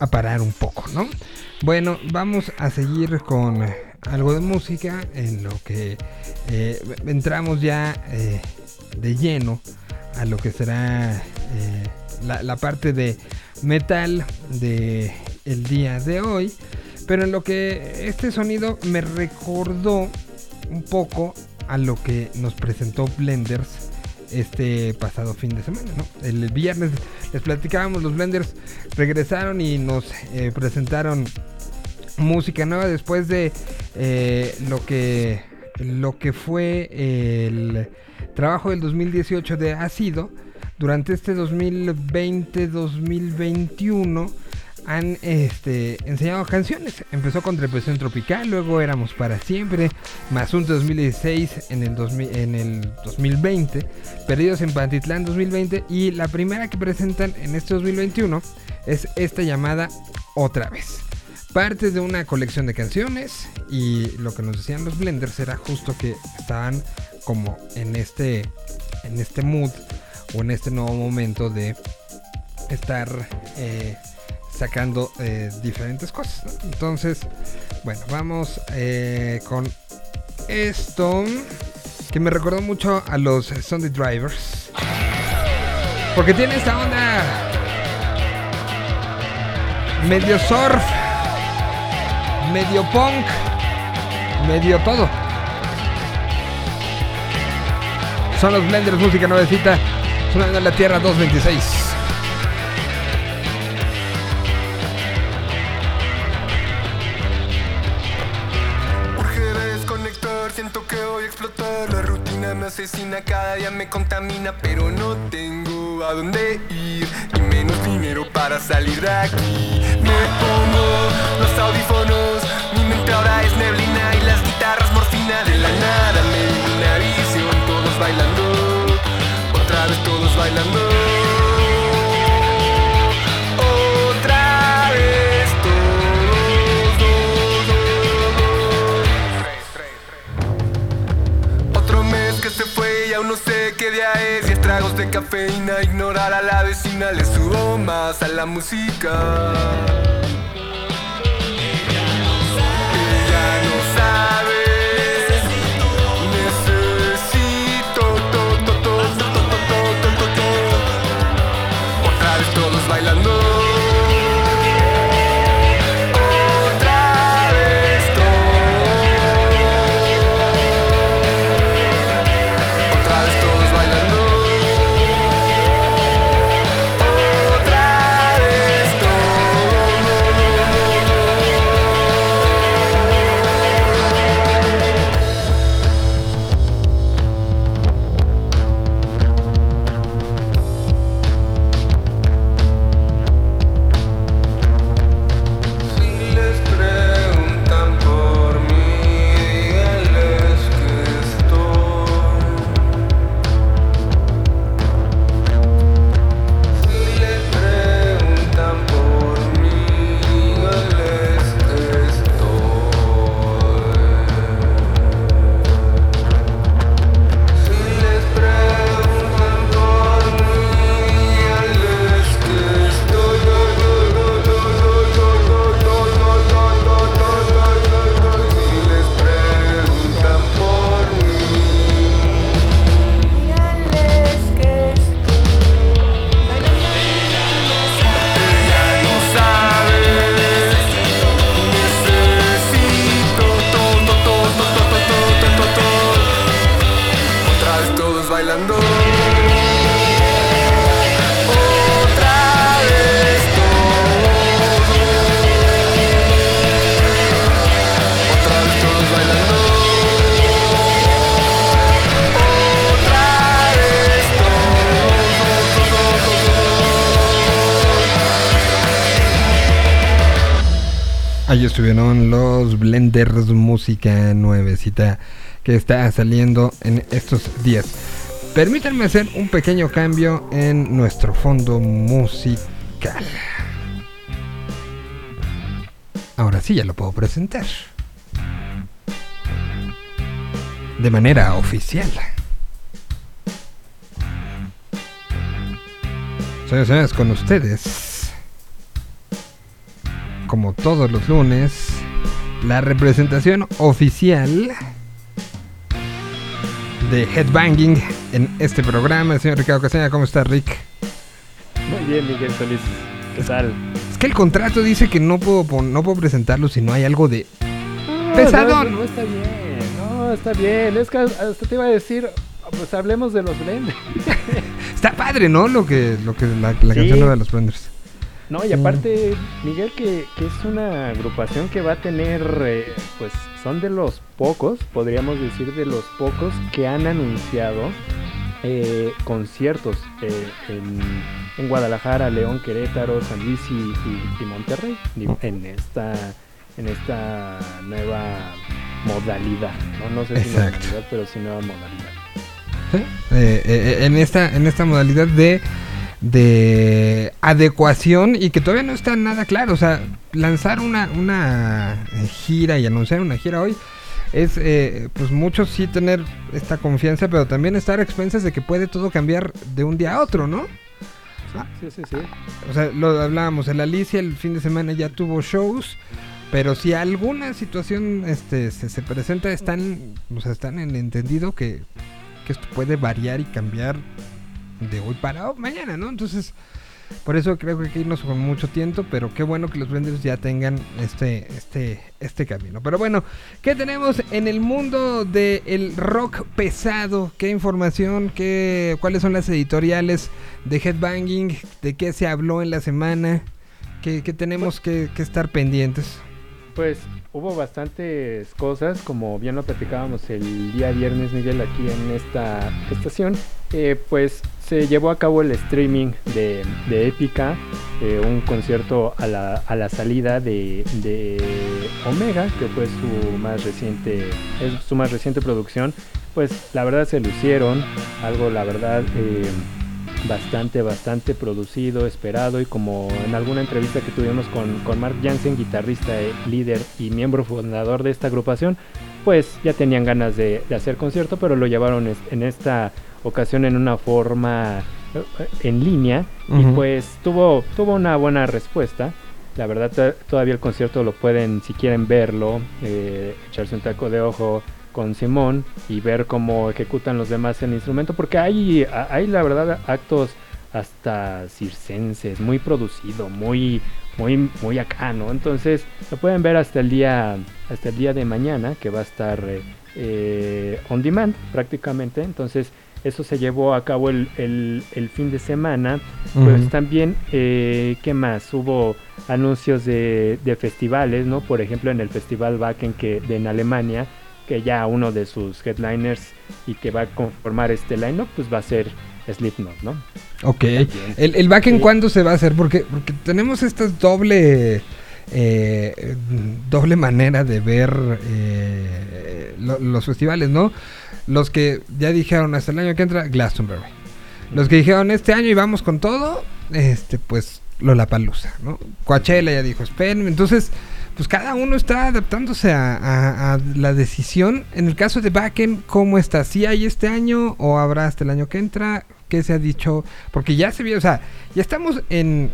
a, parar un poco, ¿no? Bueno, vamos a seguir con algo de música en lo que eh, entramos ya eh, de lleno a lo que será eh, la, la parte de metal de el día de hoy. Pero en lo que este sonido me recordó un poco a lo que nos presentó Blenders este pasado fin de semana, ¿no? El viernes les platicábamos, los Blenders regresaron y nos eh, presentaron música nueva después de eh, lo que lo que fue el trabajo del 2018 de Ácido. Durante este 2020-2021 han este, enseñado canciones. Empezó con Depresión Tropical, luego Éramos para Siempre, 2016 en el, 2000, en el 2020, Perdidos en Pantitlán 2020 y la primera que presentan en este 2021 es esta llamada Otra vez. Parte de una colección de canciones y lo que nos decían los blenders era justo que estaban como en este, en este mood o en este nuevo momento de estar... Eh, sacando eh, diferentes cosas. Entonces, bueno, vamos eh, con esto que me recordó mucho a los Sunday Drivers. Porque tiene esta onda medio surf, medio punk, medio todo. Son los Blenders, música nuevecita, sonando en la Tierra 226. Me contamina Pero no tengo a dónde ir Ni menos dinero para salir de aquí. Me pongo los audífonos Mi mente ahora es neblina y las guitarras morfina De la nada me viene una visión Todos bailando, otra vez todos bailando caer. Diez tragos de cafeína, ignorar a la vecina, le subo más a la música. Ella no sabe. Necesito Otra vez todos bailando estuvieron los Blenders Música Nuevecita que está saliendo en estos días. Permítanme hacer un pequeño cambio en nuestro fondo musical. Ahora sí ya lo puedo presentar. De manera oficial. Señores, señores, con ustedes. Como todos los lunes, la representación oficial de Headbanging en este programa. El señor Ricardo Castañeda, ¿cómo está, Rick? Muy bien, Miguel Solís. ¿Qué tal? Es que el contrato dice que no puedo, pon- no puedo presentarlo si no hay algo de No, pesadón. No, no, está bien. No, está bien. Es que hasta te iba a decir, pues hablemos de los blenders. Está padre, ¿no? Lo que, lo que la, la Sí. canción de los Blenders. No, y aparte, Miguel, que, que es una agrupación que va a tener, eh, pues son de los pocos, podríamos decir de los pocos que han anunciado eh, conciertos eh, en, en Guadalajara, León, Querétaro, San Luis y, y- y Monterrey, en esta en esta nueva modalidad, no, no sé si Exacto. modalidad, pero sí nueva modalidad. ¿sí? Eh, en, esta, en esta modalidad de, de adecuación y que todavía no está nada claro. O sea, lanzar una, una gira y anunciar una gira hoy es, eh, pues muchos sí tener esta confianza, pero también estar a expensas de que puede todo cambiar de un día a otro, ¿no? Sí, sí, sí. O sea, lo hablábamos, el Alicia el fin de semana ya tuvo shows, pero si alguna situación este, se, se presenta, están, o sea, están en entendido que, que esto puede variar y cambiar de hoy para mañana, ¿no? Entonces, por eso creo que hay que irnos con mucho tiempo, pero qué bueno que los vendors ya tengan este, este, este camino. Pero bueno, ¿qué tenemos en el mundo del rock pesado? ¿Qué información? ¿Qué, ¿Cuáles son las editoriales de Headbanging? ¿De qué se habló en la semana? ¿Qué, qué tenemos que, que estar pendientes? Pues hubo bastantes cosas, como bien lo platicábamos el día viernes, Miguel, aquí en esta estación. Eh, pues se llevó a cabo el streaming de, de Épica, eh, un concierto a la, a la salida de, de Omega, que fue su más reciente, es su más reciente producción. Pues la verdad se lucieron, algo la verdad eh, bastante, bastante producido, esperado y como en alguna entrevista que tuvimos con, Mark Jansen, guitarrista, eh, líder y miembro fundador de esta agrupación, pues ya tenían ganas de, hacer concierto, pero lo llevaron en esta ocasión en una forma eh, en línea y pues tuvo, tuvo una buena respuesta. La verdad to- todavía el concierto lo pueden, si quieren verlo, eh, echarse un taco de ojo con Simón y ver cómo ejecutan los demás el instrumento, porque hay, hay la verdad actos hasta circenses, muy producido, muy, muy, muy acá, ¿no? Entonces lo pueden ver hasta el día, hasta el día de mañana, que va a estar eh, on demand prácticamente. Entonces eso se llevó a cabo el, el- el fin de semana. Pues también, eh, ¿qué más? Hubo anuncios de, de festivales, ¿no? Por ejemplo, en el Festival Wacken que, de en Alemania, que ya uno de sus headliners y que va a conformar este line pues va a ser Slipknot, ¿no? Ok. También. ¿El, el Sí. cuándo se va a hacer? Porque, porque tenemos esta doble eh, doble manera de ver eh, lo- los festivales, ¿no? Los que ya dijeron hasta el año que entra, Glastonbury. Los que dijeron este año y vamos con todo, este pues Lollapalooza, ¿no? Coachella ya dijo, esperen. Entonces, pues cada uno está adaptándose a la decisión. En el caso de Backen, ¿cómo está? ¿Sí hay este año o habrá hasta el año que entra? ¿Qué se ha dicho? Porque ya se vio, o sea, ya estamos en...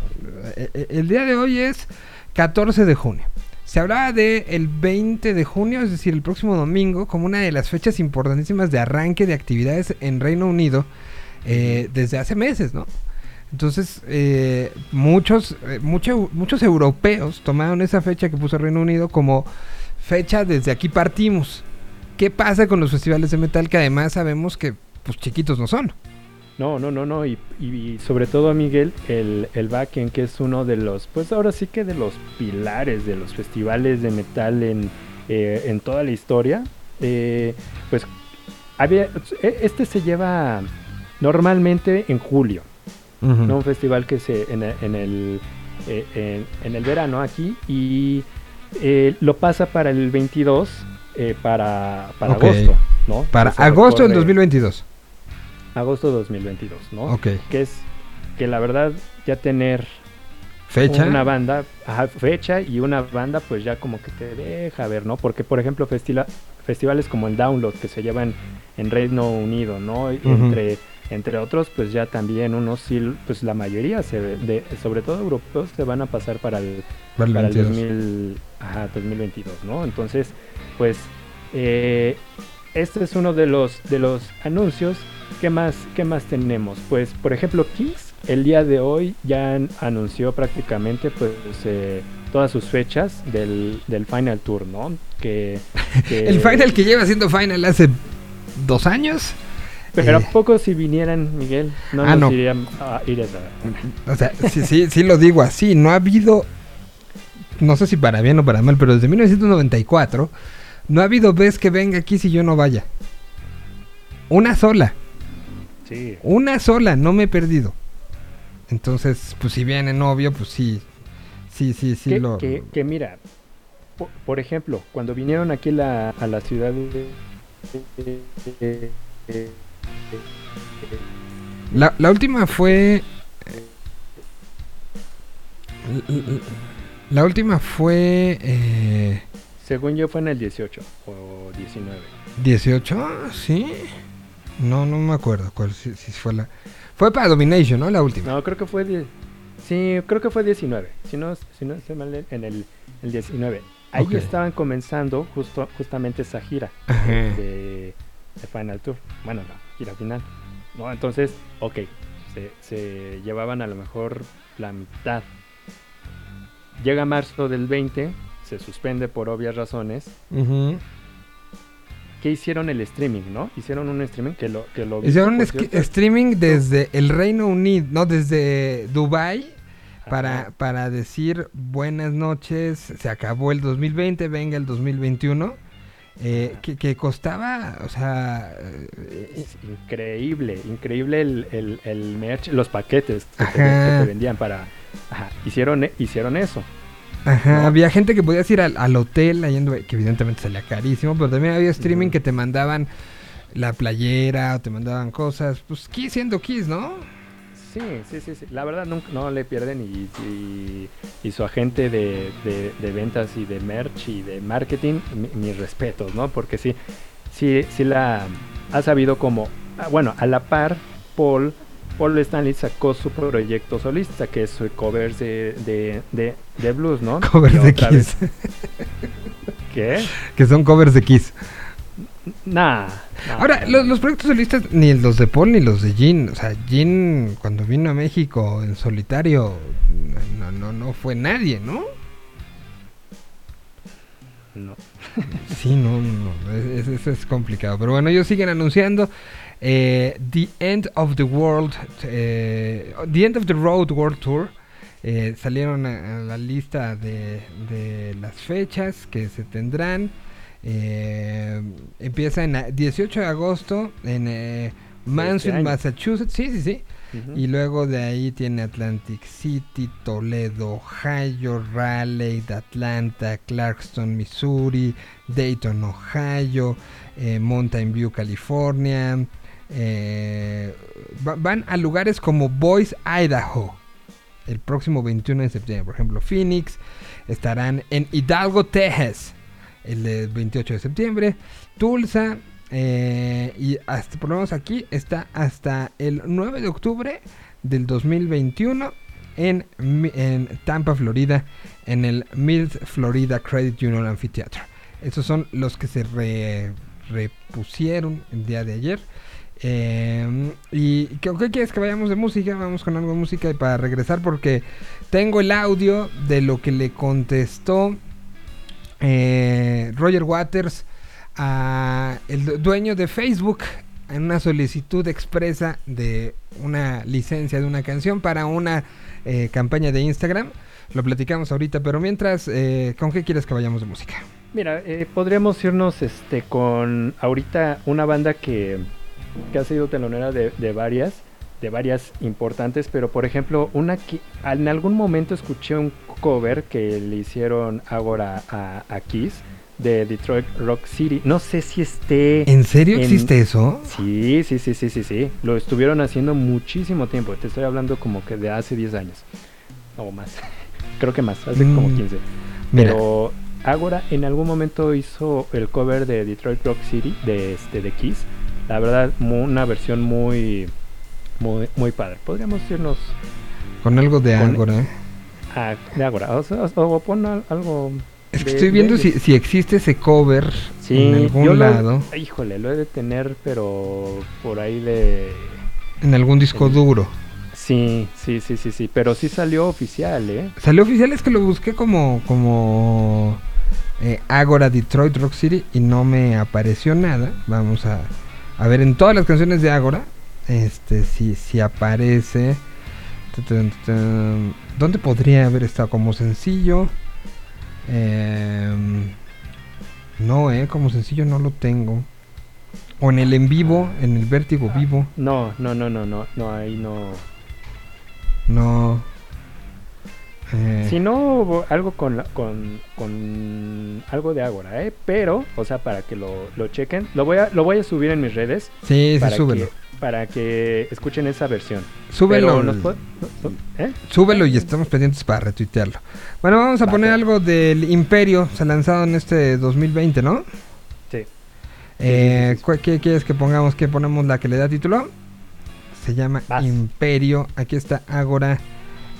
eh, eh, El día de hoy es 14 de junio. Se hablaba de el 20 de junio, es decir, el próximo domingo, como una de las fechas importantísimas de arranque de actividades en Reino Unido eh, desde hace meses, ¿no? Entonces, eh, muchos, eh, mucho- muchos europeos tomaron esa fecha que puso Reino Unido como fecha desde aquí partimos. ¿Qué pasa con los festivales de metal que además sabemos que pues chiquitos no son? No, no, no, no. Y, y sobre todo, Miguel, el, el Backen, que es uno de los, pues ahora sí que de los pilares de los festivales de metal en, eh, en toda la historia. eh, pues había, e- este se lleva normalmente en julio. ¿no? Un festival que se en, el- en el eh, en, en el verano aquí y eh, lo pasa para el 22, eh, para, para agosto, ¿no? Para agosto del recorre- 2022. Agosto 2022, ¿no? Ok. Que es que la verdad ya tener Fecha. una banda, ajá, fecha y una banda pues ya como que te deja ver, ¿no? Porque por ejemplo festila- festivales como el Download que se llevan en Reino Unido, ¿no? Entre entre otros pues ya también unos sí, pues la mayoría se de sobre todo europeos se van a pasar para el Para el para el 22. 2000, ajá, 2022, ¿no? Entonces, pues eh, este es uno de los de los anuncios. ¿Qué más qué más tenemos? Pues por ejemplo Kiss el día de hoy ya an- anunció prácticamente pues eh, todas sus fechas del, del Final Tour, ¿no? Que, que- El final que lleva siendo final hace dos años. Pero eh, a poco si vinieran, Miguel, no Ah, nos no. irían a ir a- O sea, sí, sí, sí lo digo así. No ha habido, no sé si para bien o para mal, pero desde 1994 no ha habido vez que venga aquí si yo no vaya. Una sola, Sí. una sola, no me he perdido. Entonces, pues si viene novio, pues sí, sí, sí, sí que, lo... que- que mira, po- por, ejemplo, cuando vinieron aquí la- a la ciudad de... La, la última fue... La última fue... Eh, según yo fue en el 18 o 19. 18, ¿sí? No, no me acuerdo cuál si, si fue la... Fue para Domination, ¿no? La última. No, creo que fue... die- sí, creo que fue 19. Si no, si no estoy mal, en el, el 19. Ahí Ok. estaban comenzando justo, justamente esa gira de, de Final Tour. Bueno, la gira final. ¿no? Entonces, ok, se, se llevaban a lo mejor la mitad. Llega marzo del 20, se suspende por obvias razones. Ujú. ¿Qué hicieron el streaming, no? Hicieron un streaming que lo que lo Hicieron cierto. streaming desde el Reino Unido, no, desde Dubai para, para decir buenas noches, se acabó el 2020, venga el 2021, eh, que, que costaba, o sea, eh, Es increíble, increíble el, el, el merch, los paquetes que te, que te vendían para... Ajá, hicieron, hicieron eso. Ajá, ¿no? había gente que podías ir al, al hotel, Dubái, que evidentemente salía carísimo, pero también había streaming que te mandaban la playera o te mandaban cosas, pues Kiss siendo Kiss, ¿no? Sí, sí, sí, sí. La verdad nunca, no le pierden y, y, y su agente de, de, de ventas y de merch y de marketing, mi- mis respetos, ¿no? Porque sí, sí, sí la ha sabido como, ah, bueno, a la par, Paul, Paul Stanley sacó su proyecto solista, que es su covers de, de, de, de blues, ¿no? Covers de Kiss, ¿Qué? que son covers de Kiss. Nah. nah, Ahora, los, los proyectos solistas, ni los de Paul ni los de Jean. O sea, Jean cuando vino a México en solitario, no, no, no fue nadie, ¿no? No. Sí, no, no, no. es- es, complicado. Pero bueno, ellos siguen anunciando eh, The End of the World, eh, The End of the Road World Tour. Eh, salieron a, a la lista de, de las fechas que se tendrán. Eh, empieza en a- 18 de agosto en eh, Mansfield. Massachusetts. Sí, sí, sí. Y luego de ahí tiene Atlantic City, Toledo, Ohio, Raleigh, Atlanta, Clarkston, Missouri, Dayton, Ohio, eh, Mountain View, California. Eh, va- van a lugares como Boise, Idaho, el próximo 21 de septiembre. Por ejemplo, Phoenix. Estarán en Hidalgo, Texas, el de 28 de septiembre. Tulsa, eh, y hasta, aquí está hasta el 9 de octubre del 2021 en, en Tampa, Florida, en el Mills Florida Credit Union Amphitheater. Esos son los que se re- repusieron el día de ayer. Eh, ¿Y qué, qué quieres que vayamos de música? Vamos con algo de música y para regresar porque tengo el audio de lo que le contestó eh, Roger Waters a el du- dueño de Facebook en una solicitud expresa de una licencia de una canción para una eh, campaña de Instagram. Lo platicamos ahorita, pero mientras, eh, ¿con qué quieres que vayamos de música? Mira, eh, podríamos irnos este con ahorita una banda que, que ha sido telonera de, de varias, de varias importantes, pero por ejemplo, una que en algún momento escuché un, cover que le hicieron ahora a, a Kiss de Detroit Rock City. No sé si esté... ¿En serio en- existe eso? Sí, sí, sí, sí, sí, sí. Lo estuvieron haciendo muchísimo tiempo. Te estoy hablando como que de hace 10 años. O más. Creo que más, hace como Mm, 15. Mira, Pero Agora en algún momento hizo el cover de Detroit Rock City de este de Kiss. La verdad, una versión muy muy muy padre. Podríamos irnos con algo de Ágora. a de Agora o, sea, o pon al- algo Es que de- estoy de viendo si, si existe ese cover Sí, en yo algún lo- lado, híjole, lo he de tener, pero por ahí de en algún disco duro. Sí, sí, sí, sí, sí, pero sí salió oficial, ¿eh? Salió oficial, es que lo busqué como, como eh, Agora Detroit Rock City y no me apareció nada. Vamos a, a ver en todas las canciones de Agora, este, si, si aparece. ¿Dónde podría haber estado como sencillo? Em, no, eh, como sencillo no lo tengo. O en el en vivo, en el vértigo vivo. No, no, no, no, no, no, ahí no. No. Eh, Si no, algo con, con, con algo de Agora, ¿eh? Pero, o sea, para que lo, lo chequen, lo voy, a, lo voy a subir en mis redes. sí, sí, para súbelo. Que, para que escuchen esa versión. Súbelo. Nos ¿eh? Súbelo y estamos pendientes para retuitearlo. Bueno, vamos a Va, poner algo del Imperio, se ha lanzado en este 2020, ¿no? Sí. Eh, sí, sí, sí. ¿cuál- ¿Qué quieres que pongamos? ¿Qué ponemos la que le da título? Se llama Vas. Imperio. Aquí está Ágora,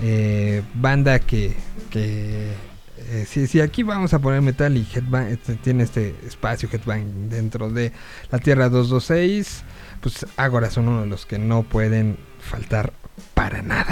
eh, banda que... que eh, sí, sí, aquí vamos a poner metal y Headbang, este, tiene este espacio Headbang dentro de la Tierra 226. Pues Ágora son uno de los que no pueden faltar para nada.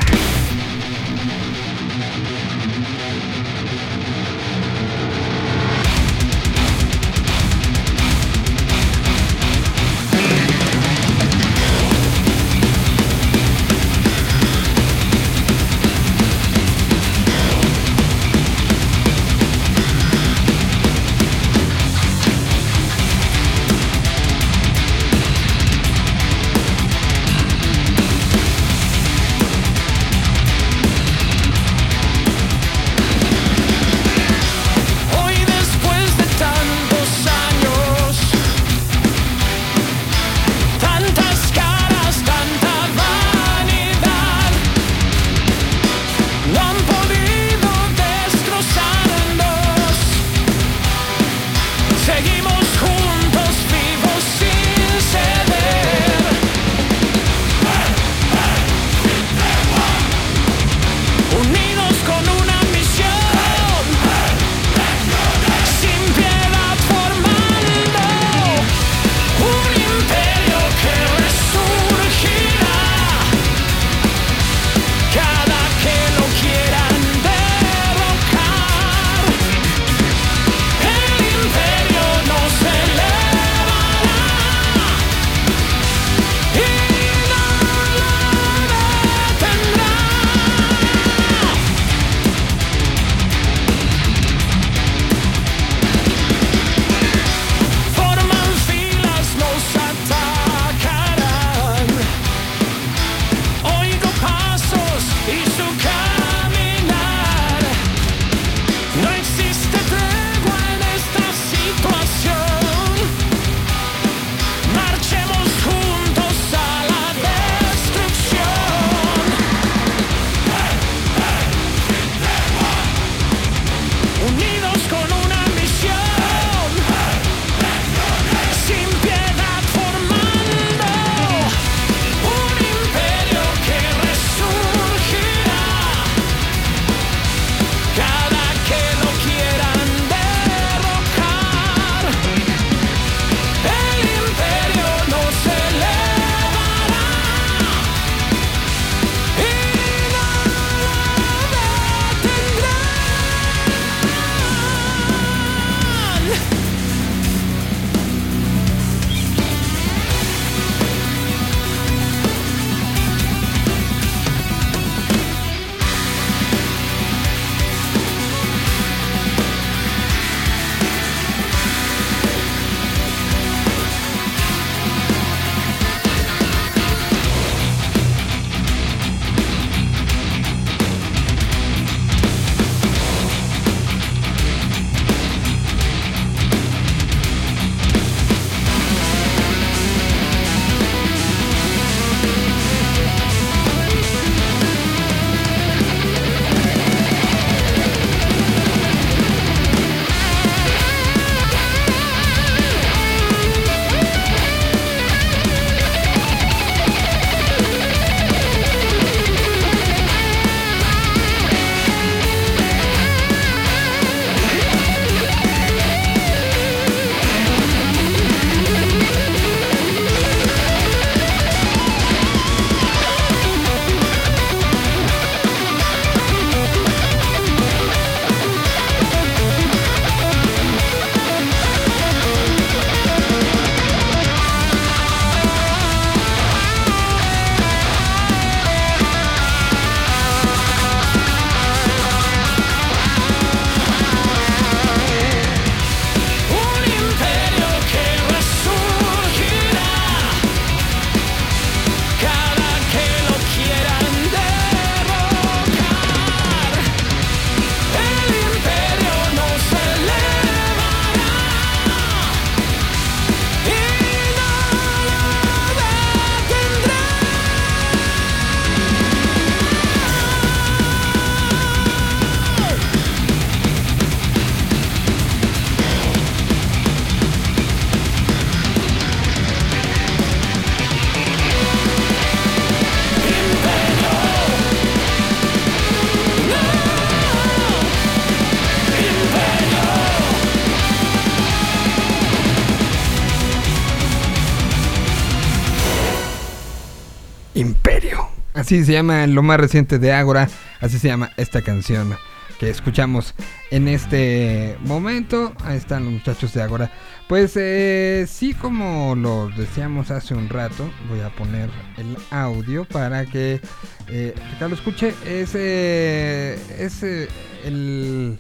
Así se llama lo más reciente de Ágora, así se llama esta canción que escuchamos en este momento. Ahí están los muchachos de Ágora. Pues eh, sí, como lo decíamos hace un rato, voy a poner el audio para que eh, Ricardo escuche. Es, eh, es eh, el,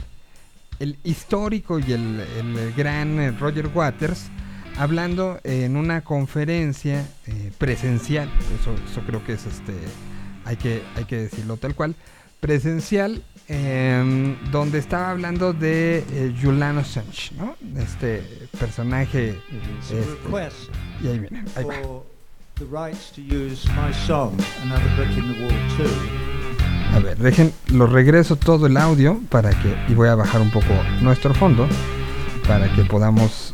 el histórico y el, el gran Roger Waters hablando en una conferencia eh, presencial. Eso, eso creo que es este. Hay que, hay que decirlo tal cual. Presencial, em, donde estaba hablando de eh, Julian Assange, ¿no? Este personaje. Este, request y ahí viene, ahí va. the rights to use my song, Another Brick in the Wall 2. A ver, dejen, lo regreso todo el audio para que, y voy a bajar un poco nuestro fondo para que podamos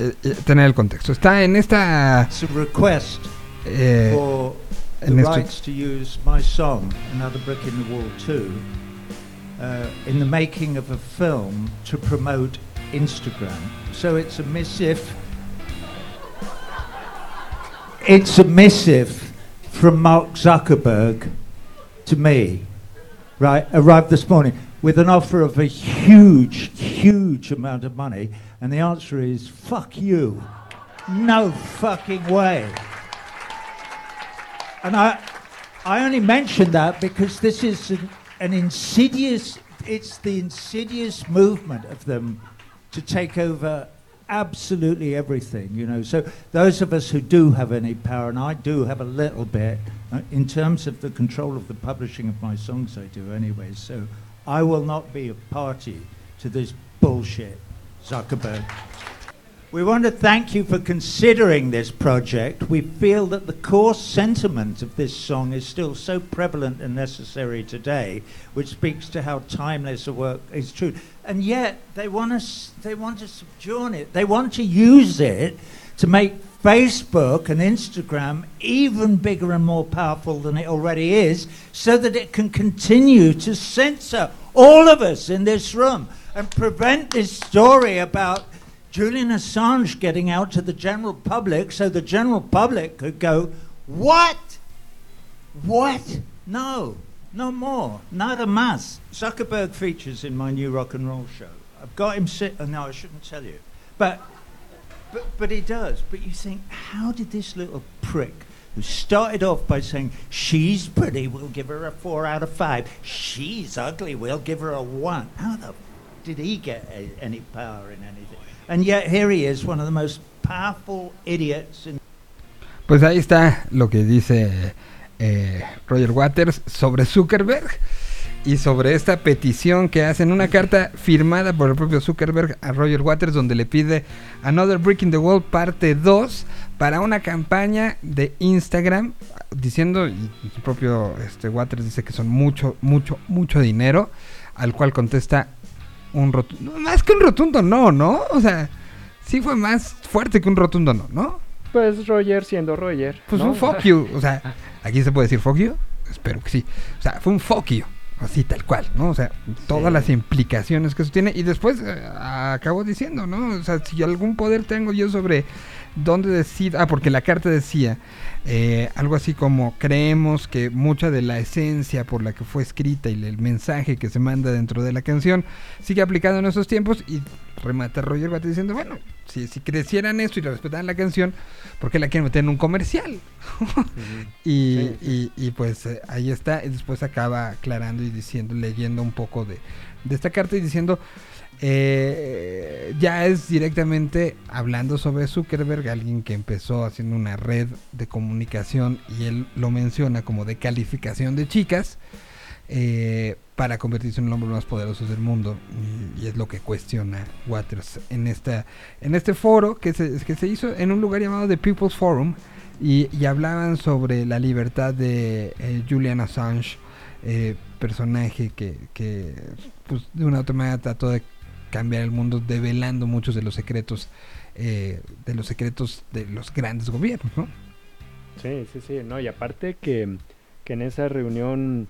eh, eh, tener el contexto. Está en esta, It's a request eh, for the rights to use my song, Another Brick in the Wall 2, uh, in the making of a film to promote Instagram. So it's a missive. It's a missive from Mark Zuckerberg to me, right? Arrived this morning with an offer of a huge, huge amount of money, and the answer is fuck you. No fucking way. And I, I only mention that because this is an, an insidious, it's the insidious movement of them to take over absolutely everything, you know. So those of us who do have any power, and I do have a little bit, uh, in terms of the control of the publishing of my songs, I do anyway. So I will not be a party to this bullshit, Zuckerberg. We want to thank you for considering this project. We feel that the core sentiment of this song is still so prevalent and necessary today, which speaks to how timeless a work is true. And yet, they want us, they want to subjoin it. They want to use it to make Facebook and Instagram even bigger and more powerful than it already is, so that it can continue to censor all of us in this room and prevent this story about Julian Assange getting out to the general public so the general public could go, What? What? No, no more. Nada más. Zuckerberg features in my new rock and roll show. I've got him sit. Oh, no, I shouldn't tell you. But, but, but he does. But you think, how did this little prick who started off by saying, She's pretty, we'll give her a four out of five. She's ugly, we'll give her a one. How the f- did he get a, any power in anything? And yet here he is, one of the most powerful idiots in Pues ahí está lo que dice eh, Roger Waters sobre Zuckerberg y sobre esta petición que hacen una carta firmada por el propio Zuckerberg a Roger Waters donde le pide Another Brick in the Wall parte 2 para una campaña de Instagram diciendo y el propio este Waters dice que son mucho mucho mucho dinero al cual contesta un rotundo más que un rotundo no, ¿no? O sea, sí fue más fuerte que un rotundo no, ¿no? Pues Roger siendo Roger. Pues ¿no? un fuck you. O sea, aquí se puede decir fuck you. Espero que sí. O sea, fue un fuck you. Así tal cual, ¿no? O sea, todas Sí. las implicaciones que eso tiene. Y después eh, acabó diciendo, ¿no? O sea, si algún poder tengo yo sobre dónde decido. Ah, porque la carta decía eh, algo así como: creemos que mucha de la esencia por la que fue escrita y el mensaje que se manda dentro de la canción sigue aplicado en esos tiempos. Y remata Roger Batty diciendo: bueno, si, si crecieran eso y respetaran la canción, ¿por qué la quieren meter en un comercial? y, y- y, pues eh, ahí está, y después acaba aclarando y diciendo, leyendo un poco de, de esta carta y diciendo, eh, ya es directamente hablando sobre Zuckerberg, alguien que empezó haciendo una red de comunicación y él lo menciona como de calificación de chicas. eh, para convertirse en el hombre más poderoso del mundo y, es lo que cuestiona Waters en esta en este foro que se, que se hizo en un lugar llamado The People's Forum y, y hablaban sobre la libertad de eh, Julian Assange, eh, personaje que, que pues, de una u otra manera trató de cambiar el mundo develando muchos de los secretos eh, de los secretos de los grandes gobiernos, ¿no? Sí, sí, sí, no, y aparte que, que en esa reunión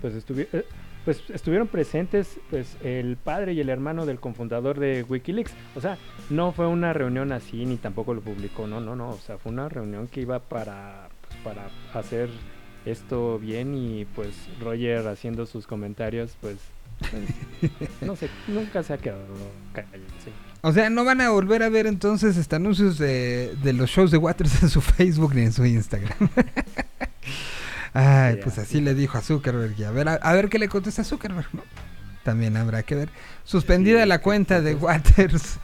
pues, eh, pues estuvieron presentes pues el padre y el hermano del cofundador de Wikileaks. O sea, no fue una reunión así ni tampoco lo publicó, no, no, no, o sea, fue una reunión que iba para pues, para hacer esto bien y pues Roger haciendo sus comentarios, pues, no sé, nunca se ha quedado callado. sí. O sea, no van a volver a ver entonces este anuncios de, de los shows de Waters en su Facebook ni en su Instagram. Ay, pues así le dijo a Zuckerberg. Y a ver, a, a ver qué le contesta Zuckerberg, ¿no? También habrá que ver. Suspendida Sí, la cuenta de Waters.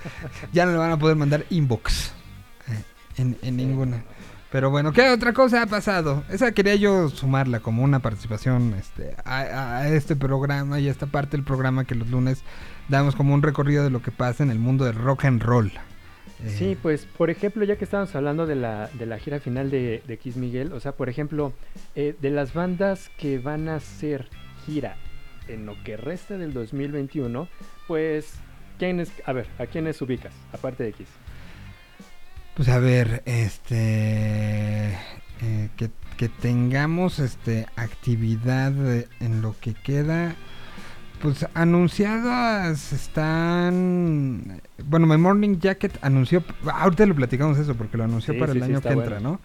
ya no le van a poder mandar inbox. eh, En, en ninguna. Pero bueno, ¿qué otra cosa ha pasado? Esa quería yo sumarla como una participación este, a, a este programa y a esta parte del programa que los lunes damos como un recorrido de lo que pasa en el mundo del rock and roll. Eh, Sí, pues por ejemplo, ya que estábamos hablando de la, de la gira final de, de Kiss Miguel, o sea, por ejemplo, eh, de las bandas que van a hacer gira en lo que resta del 2021, pues, ¿quiénes, a ver, ¿a quiénes ubicas, aparte de Kiss? Pues a ver, este. eh, que, que tengamos este actividad eh, en lo que queda. Pues anunciadas están. Bueno, My Morning Jacket anunció. Ahorita lo platicamos eso porque lo anunció Sí, para sí, el año que entra. ¿no?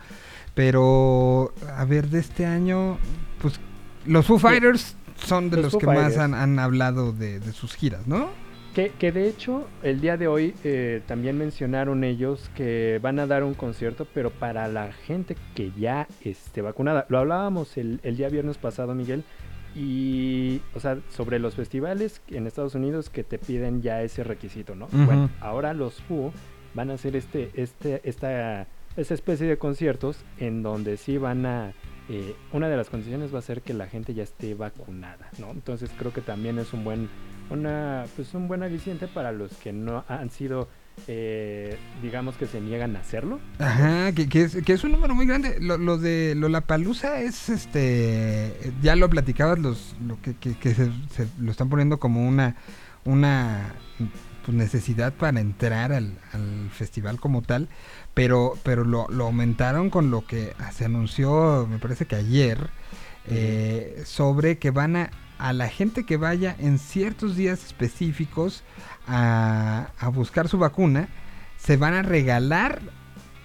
Pero, a ver, de este año, pues los Foo Fighters son de Los que más han, han hablado de, de sus giras, ¿no? Que, que de hecho, el día de hoy eh, también mencionaron ellos que van a dar un concierto, pero para la gente que ya esté vacunada. Lo hablábamos el, el día viernes pasado, Miguel, y, o sea, sobre los festivales en Estados Unidos que te piden ya ese requisito, ¿no? Bueno, ahora los Foo van a hacer este, este, esta, esta especie de conciertos en donde sí van a... eh, una de las condiciones va a ser que la gente ya esté vacunada, ¿no? Entonces creo que también es un buen una pues un buen aliciente para los que no han sido eh, digamos que se niegan a hacerlo Ajá, que, que es, que es un número muy grande. Lo, lo de Lollapalooza es este. Ya lo platicabas, los, lo que, se, se lo están poniendo como una, una pues, necesidad para entrar al, al festival como tal. Pero, pero lo, lo aumentaron con lo que se anunció, me parece que ayer, eh, sobre que van a. A la gente que vaya en ciertos días específicos a, a buscar su vacuna, se van a regalar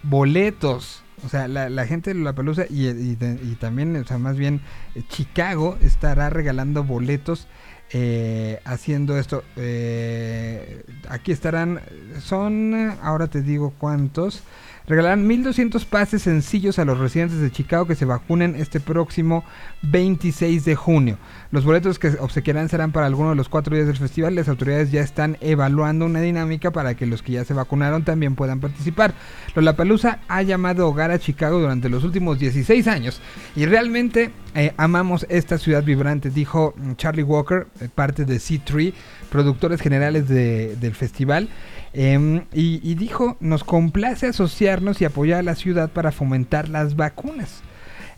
boletos. O sea, la, la gente de la pelusa y, y también, o sea, más bien eh, Chicago estará regalando boletos eh, haciendo esto. Eh, aquí estarán, son, ahora te digo cuántos. Regalarán 1200 pases sencillos a los residentes de Chicago que se vacunen este próximo 26 de junio. Los boletos que obsequiarán serán para alguno de los cuatro días del festival. Las autoridades ya están evaluando una dinámica para que los que ya se vacunaron también puedan participar. Lollapalooza ha llamado hogar a Chicago durante los últimos 16 años y realmente eh, amamos esta ciudad vibrante, dijo Charlie Walker, eh, parte de C3, productores generales de- del festival. Em, y, dijo, nos complace asociarnos y apoyar a la ciudad para fomentar las vacunas.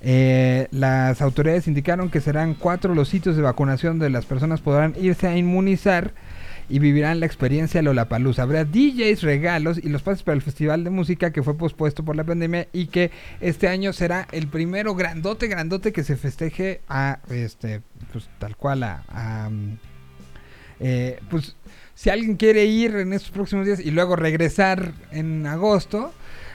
Eh, las autoridades indicaron que serán cuatro los sitios de vacunación donde las personas podrán irse a inmunizar y vivirán la experiencia Lollapalooza. Habrá DJs, regalos y los pases para el festival de música que fue pospuesto por la pandemia y que este año será el primero grandote, grandote que se festeje a, este, pues tal cual a, a, mm, eh, pues si alguien quiere ir en estos próximos días y luego regresar en agosto,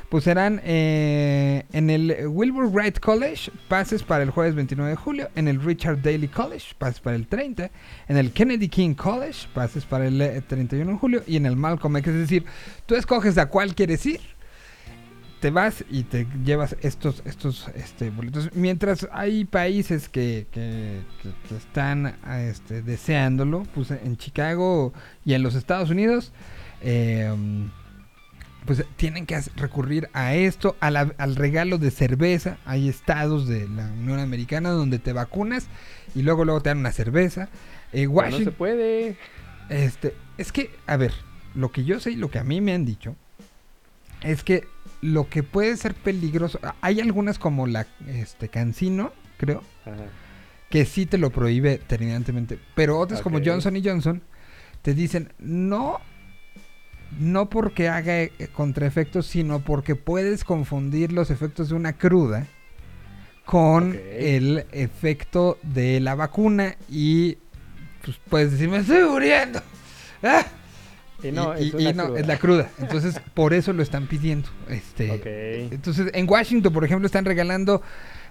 pues serán eh, en el Wilbur Wright College, pases para el jueves 29 de julio, en el Richard Daley College, pases para el 30, en el Kennedy King College, pases para el eh, 31 de julio, y en el Malcolm X, es decir, tú escoges a cuál quieres ir, te vas y te llevas estos estos este, boletos. Mientras hay países que, que- que- que están este, deseándolo, pues en Chicago y en los Estados Unidos, eh, pues tienen que recurrir a esto, a la- al regalo de cerveza. Hay estados de la Unión Americana donde te vacunas y luego luego te dan una cerveza. Eh, no se puede este, es que, a ver, lo que yo sé y lo que a mí me han dicho es que lo que puede ser peligroso, hay algunas como la este Cancino, creo, Ajá. que sí te lo prohíbe terminantemente, pero otras como. Johnson y Johnson te dicen no no porque haga eh, contraefectos, sino porque puedes confundir los efectos de una cruda con el efecto de la vacuna y pues puedes decir, me estoy muriendo. ¡Ah! Y no, y, es y una no, cruda. es la cruda. Entonces, por eso lo están pidiendo. Este. Entonces, en Washington, por ejemplo, están regalando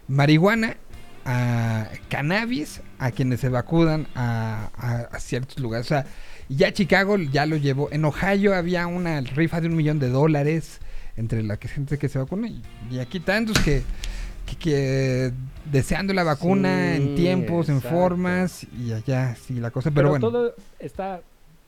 marihuana, a cannabis a quienes se vacunan a, a- a ciertos lugares. O sea, ya Chicago ya lo llevó. En Ohio había una rifa de un millón de dólares entre la que gente que se vacuna. Y, y aquí tantos que, que, que deseando la vacuna en tiempos, en formas. Y allá sí la cosa. Pero, Pero, bueno. todo está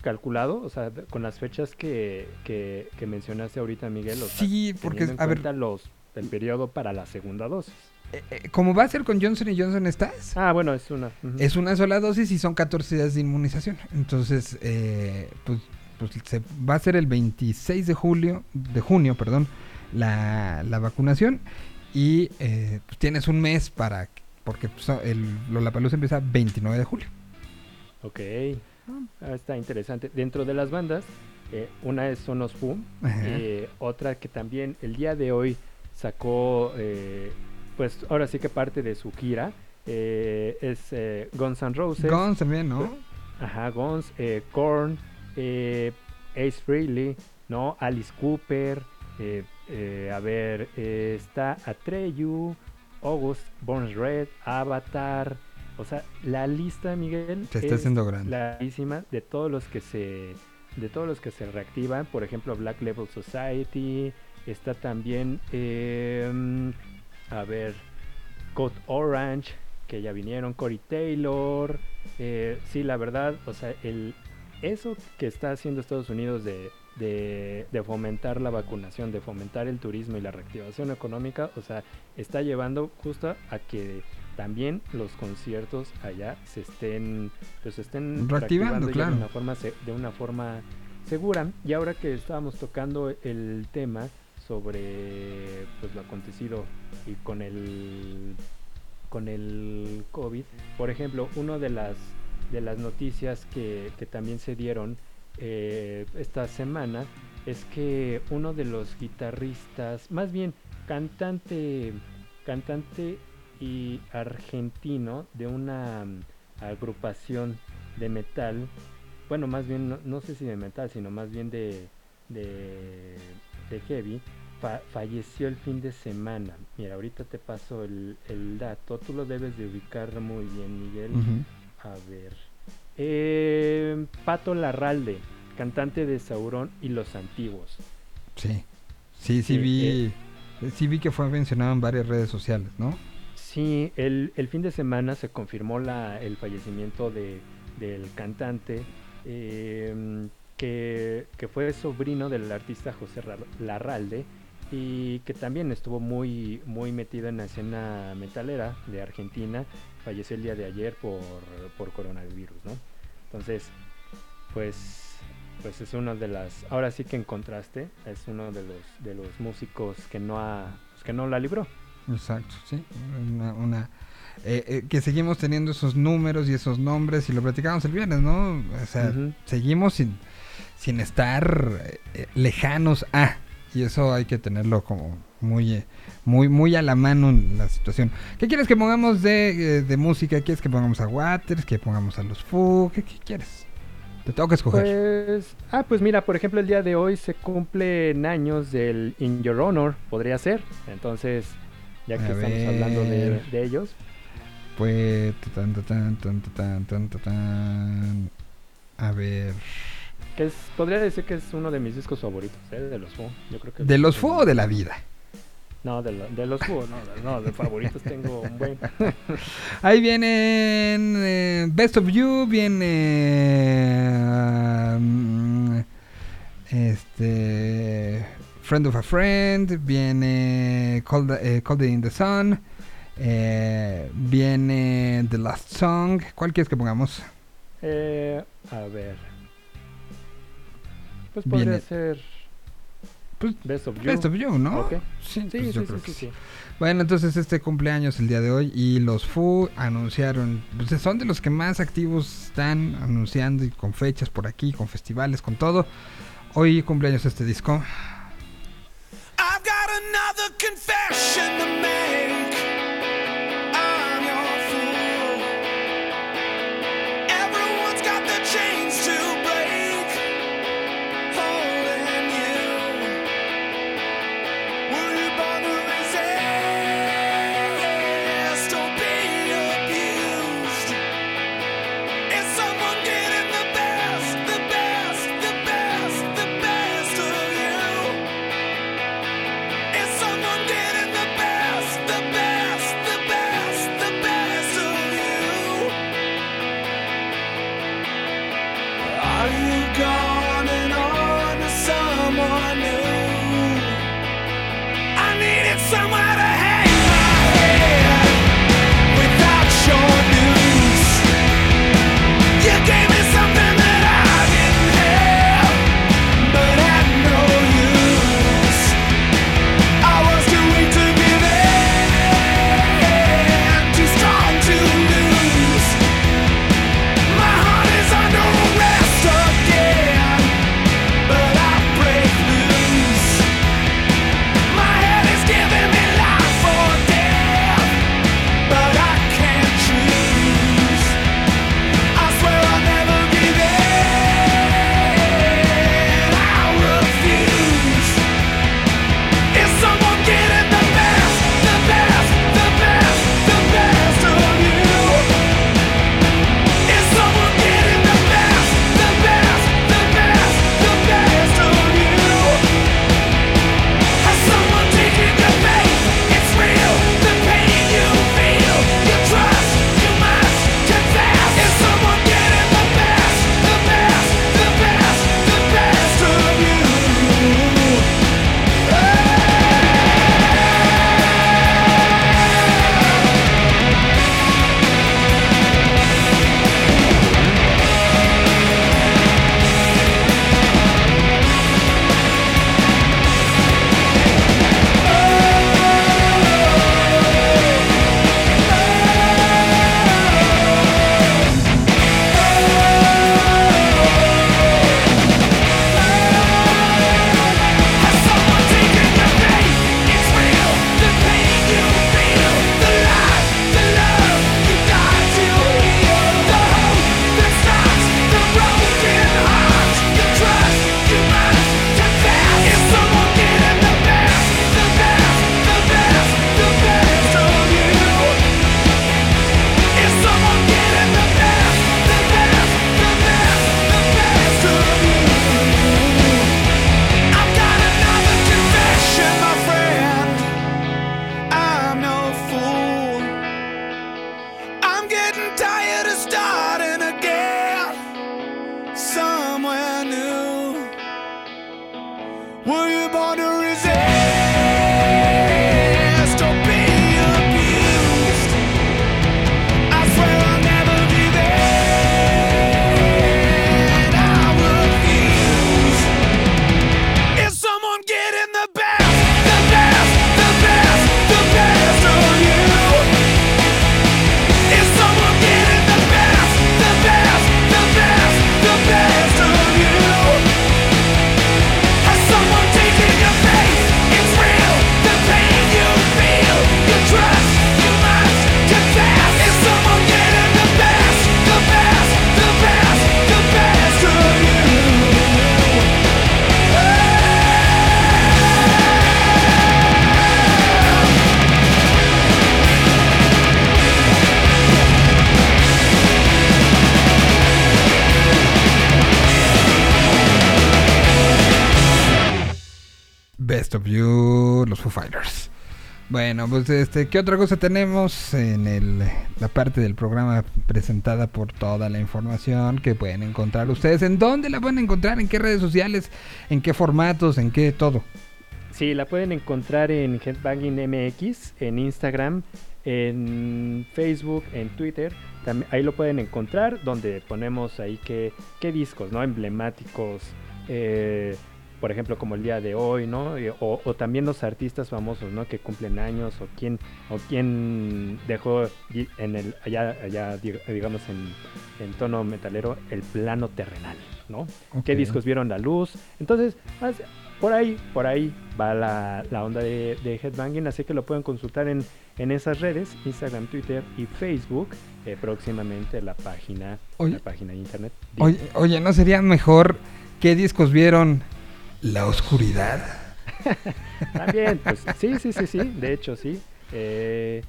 calculado, o sea, con las fechas que, que, que mencionaste ahorita, Miguel. O sea, Sí, porque, teniendo en a ver- cuenta los, el periodo para la segunda dosis. Eh, como va a ser con Johnson y Johnson estás, Ah, bueno, es una. es una sola dosis y son 14 días de inmunización. Entonces, eh, pues, pues se, va a ser el 26 de julio, de junio, perdón, la, la vacunación y eh, pues tienes un mes para, porque pues, el Lollapalooza empieza 29 de julio. Ok. Ah, está interesante. Dentro de las bandas, eh, una es Sonos Ajá. eh, otra que también el día de hoy sacó, eh, pues ahora sí que parte de su gira, es Guns N' Roses. Guns también, ¿no? Ajá, Guns, Korn, Ace Frehley, ¿no? Alice Cooper, a ver, está Atreyu, August, Burns Red, Avatar, o sea, la lista, Miguel, Se está es haciendo grande. larguísima de todos los que se de todos los que se reactivan, por ejemplo, Black Label Society, está también eh, a ver, Code Orange, que ya vinieron, Cory Taylor, eh, sí, la verdad, o sea, el, eso que está haciendo Estados Unidos de, de, de fomentar la vacunación, de fomentar el turismo y la reactivación económica, o sea, está llevando justo a que también los conciertos allá se estén, pues estén Reactivando, claro. de una forma de una forma segura. Y ahora que estábamos tocando el tema sobre pues lo acontecido y con el con el COVID, por ejemplo, una de las de las noticias que, que también se dieron eh, esta semana es que uno de los guitarristas, más bien cantante, cantante y argentino de una mm, agrupación de metal, bueno, más bien no, no sé si de metal, sino más bien de, de, de heavy, fa- falleció el fin de semana. Mira, ahorita te paso el, el dato, tú lo debes de ubicar muy bien, Miguel. A ver. Eh, Pato Larralde, cantante de Sauron y Los Antiguos. Sí, sí, sí Sí, vi, eh. sí vi que fue mencionado en varias redes sociales, ¿no? Sí, el, el fin de semana se confirmó el fallecimiento de, del cantante eh, que, que fue sobrino del artista José Ra- Larralde y que también estuvo muy, muy metido en la escena metalera de Argentina. Falleció el día de ayer por, por coronavirus, ¿no? Entonces, pues, pues es uno de las... Ahora sí que en contraste, es uno de los, de los músicos que no, ha, pues, que no la libró. Exacto, sí. Una, una- eh, eh, que seguimos teniendo esos números y esos nombres y lo platicamos el viernes, ¿no? O sea, seguimos sin, sin estar eh, lejanos a. Y eso hay que tenerlo como muy, eh, muy, muy a la mano en la situación. ¿Qué quieres que pongamos de, eh, de música? ¿Quieres que pongamos a Waters? ¿Que pongamos a los Fu? ¿Qué, qué quieres? Te tengo que escoger. Pues, ah, pues mira, por ejemplo, el día de hoy se cumplen años del In Your Honor, podría ser. Entonces, ya que A estamos hablando de, ellos, Pues. tan, tan, tan, tan, tan, tan, tan, tan. A ver. que es, podría decir que es uno de mis discos favoritos, ¿eh? de los Foo. Yo creo que ¿De los Fu o de la vida? No, de, lo- de los Foo, no, no, de favoritos tengo un buen. Ahí vienen eh, Best of You, viene um, este Friend of a Friend, viene Cold, eh, Cold in the Sun, eh, viene The Last Song. ¿Cuál quieres que pongamos? Eh, a ver. Pues podría Viene- ser Pues, Best of You. Best of You, ¿no? Sí, Sí, pues sí. Bueno, entonces este cumpleaños el día de hoy y los Fu anunciaron, pues son de los que más activos están anunciando y con fechas por aquí, con festivales, con todo. Hoy cumpleaños este disco. confession to make. Bueno, pues este, ¿qué otra cosa tenemos en el, la parte del programa presentada por toda la información que pueden encontrar ustedes? ¿En dónde la pueden encontrar? ¿En qué redes sociales? ¿En qué formatos? ¿En qué todo? Sí, la pueden encontrar en Headbanging MX, en Instagram, en Facebook, en Twitter. También, ahí lo pueden encontrar, donde ponemos ahí qué, qué discos, ¿no? Emblemáticos. eh, por ejemplo, como el día de hoy, ¿no? O, o también los artistas famosos, ¿no? Que cumplen años o quién, o quién dejó en el, allá, allá di- digamos en, en tono metalero, el plano terrenal, ¿no? ¿Qué discos vieron la luz? Entonces, por ahí, por ahí va la, la onda de, de Headbanging, así que lo pueden consultar en, en esas redes, Instagram, Twitter y Facebook, eh, próximamente la página, Oye. la página de internet. Oye, oye, ¿no sería mejor qué discos vieron? La oscuridad. También, pues sí, sí, sí, sí, de hecho sí. Eh,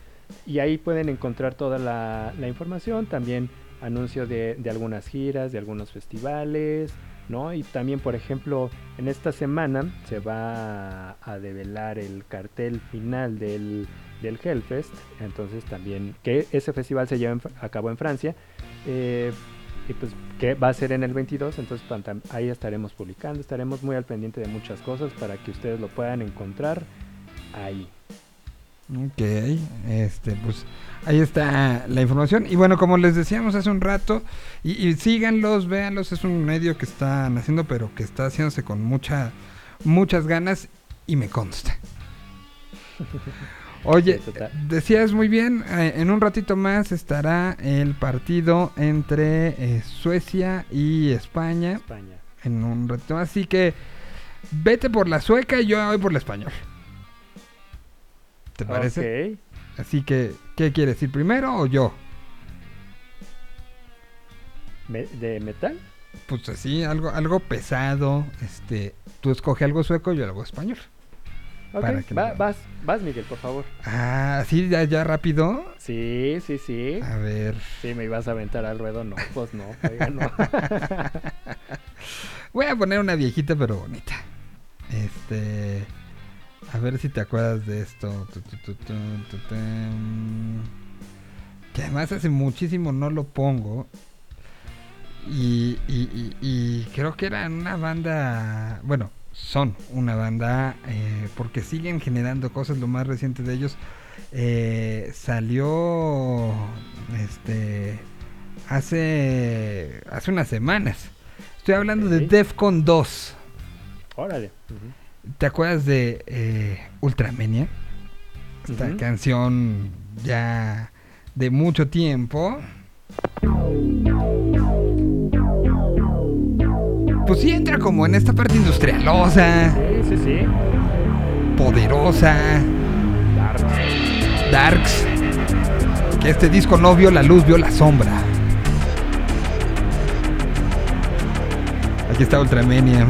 y ahí pueden encontrar toda la, información, también anuncios de, de algunas giras, de algunos festivales, ¿no? Y también, por ejemplo, en esta semana se va a, develar el cartel final del, del Hellfest, entonces también, que ese festival se lleva a cabo en Francia, eh, y pues que va a ser en el 22, entonces tam- ahí estaremos publicando, estaremos muy al pendiente de muchas cosas para que ustedes lo puedan encontrar ahí. Ok, este, pues ahí está la información. Y bueno, como les decíamos hace un rato, y, y síganlos, véanlos, es un medio que están haciendo, pero que está haciéndose con mucha, muchas ganas y me consta. Oye, decías muy bien, eh, en un ratito más estará el partido entre eh, Suecia y España. España. En un ratito más, así que vete por la sueca y yo voy por la español. ¿Te parece? Ok. Así que, ¿qué quieres ir primero o yo? ¿De metal? Pues así, algo, algo pesado. Este, tú escoge algo sueco, yo algo español. Ok, va- vas, vas Miguel, por favor. Ah, así ya, ya rápido. Sí, sí, sí. A ver. Sí, me ibas a aventar al ruedo, no, pues no, oiga, no. Voy a poner una viejita pero bonita. Este. A ver si te acuerdas de esto. Tum. Que además hace muchísimo no lo pongo. Y, y- y- y creo que era una banda. Bueno, son una banda. eh, porque siguen generando cosas. Lo más reciente de ellos eh, salió. Este. Hace. Hace unas semanas. Estoy hablando de. Defcon 2. Órale. ¿Te acuerdas de eh, Ultramania? Esta canción ya de mucho tiempo. Pues sí entra como en esta parte industrialosa, Sí, sí, sí. poderosa, Dark. darks. Que este disco no vio la luz, vio la sombra. Aquí está Ultramania.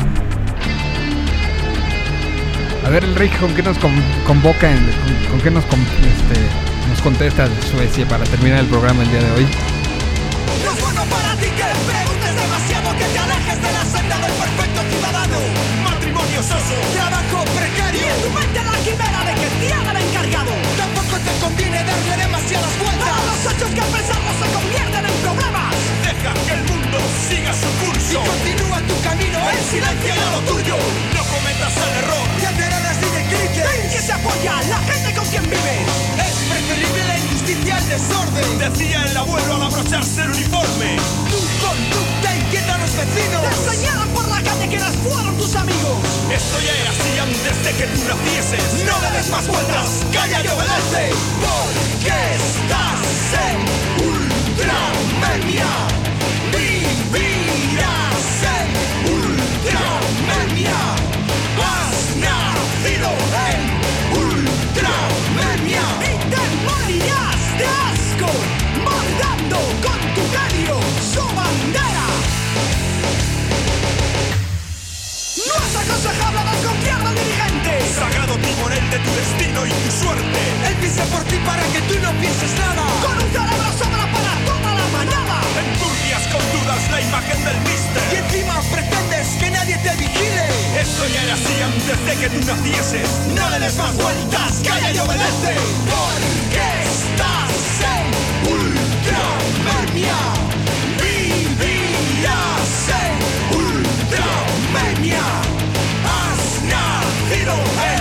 A ver, Enrique, ¿con qué nos con- convoca? en- con, con qué nos, con- este, nos contesta de Suecia para terminar el programa el día de hoy? No es bueno para ti que demasiado, que te alejes de la senda del perfecto ciudadano. Matrimonio soso, trabajo precario. Y en tu mente la quimera de que te haga el encargado. Tampoco te conviene darle demasiadas vueltas. A los hechos que al pensarlos se convierten en problemas. Deja que el mundo siga su curso. Y continúa tu camino en silencio y a lo tuyo. No cometas el error. De alterarlas y de cliques. En que se apoya la gente con quien vives. Es preferible la injusticia al desorden. Decía el abuelo al abrocharse el uniforme. Tu conducta inquieta Te enseñaron por la calle que las fueron tus amigos. Esto ya era así antes de que tú nacieses. No le des más vueltas, calla y obedece. Porque estás en Ultramania. Timonel de tu destino y tu suerte. Él piensa por ti para que tú no pienses nada. Con un cerebro sobra para toda la manada. Enturbias con dudas la imagen del mister. Y encima pretendes que nadie te vigile. Esto ya era así antes de que tú nacieses. No le des más vueltas, calla y obedece. Porque estás en Ultramania. Vivirás en Ultramania. Has nacido en